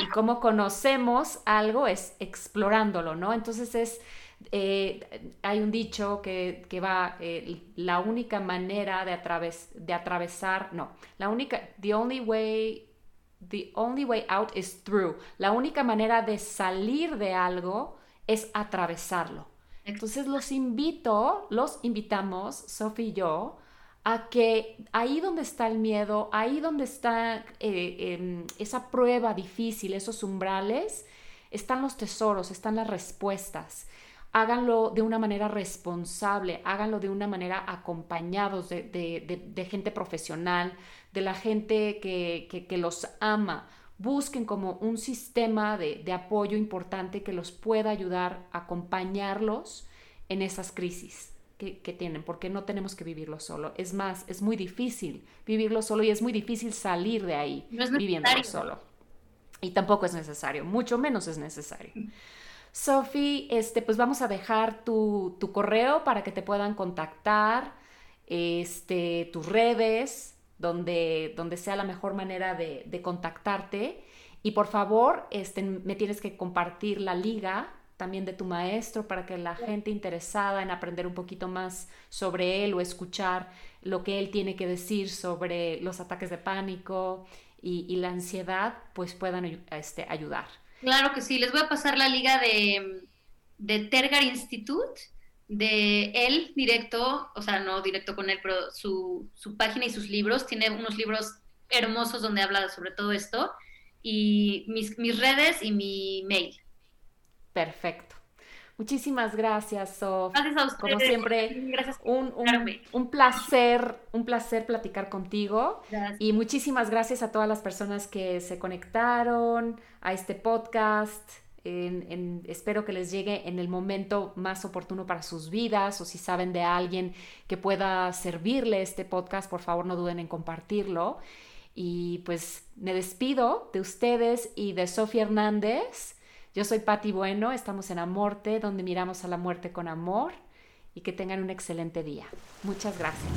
Y como conocemos algo es explorándolo, ¿no? Entonces es, eh, hay un dicho que, va, eh, la única manera de, atraves, de atravesar, no, la única, the only way, the only way out is through. La única manera de salir de algo es atravesarlo. Entonces los invito, los invitamos, Sophie y yo, a que ahí donde está el miedo, ahí donde está eh, em, esa prueba difícil, esos umbrales, están los tesoros, están las respuestas. Háganlo de una manera responsable, háganlo de una manera acompañados de, gente profesional, de la gente que, que los ama. Busquen como un sistema de apoyo importante que los pueda ayudar a acompañarlos en esas crisis que, tienen, porque no tenemos que vivirlo solo. Es más, es muy difícil vivirlo solo y es muy difícil salir de ahí viviéndolo solo. Y tampoco es necesario, mucho menos es necesario. Sophie, este, pues vamos a dejar tu, correo para que te puedan contactar, este, tus redes, donde, donde sea la mejor manera de, de contactarte. Y por favor, este, me tienes que compartir la liga también de tu maestro para que la gente interesada en aprender un poquito más sobre él o escuchar lo que él tiene que decir sobre los ataques de pánico y, la ansiedad, pues puedan este, ayudar. Claro que sí, les voy a pasar la liga de, de Tergar Institute, de él directo, o sea, no directo con él, pero su, su página y sus libros, tiene unos libros hermosos donde habla sobre todo esto, y mis, mis redes y mi mail. Perfecto. Muchísimas gracias, Sof. Gracias a ustedes. Como siempre, gracias un, un, placer, un placer platicar contigo. Y muchísimas gracias a todas las personas que se conectaron a este podcast en, espero que les llegue en el momento más oportuno para sus vidas o si saben de alguien que pueda servirle este podcast, por favor no duden en compartirlo. Y pues me despido de ustedes y de Sofía Hernández. Yo soy Patti Bueno, estamos en Amorte, donde miramos a la muerte con amor y que tengan un excelente día. Muchas gracias.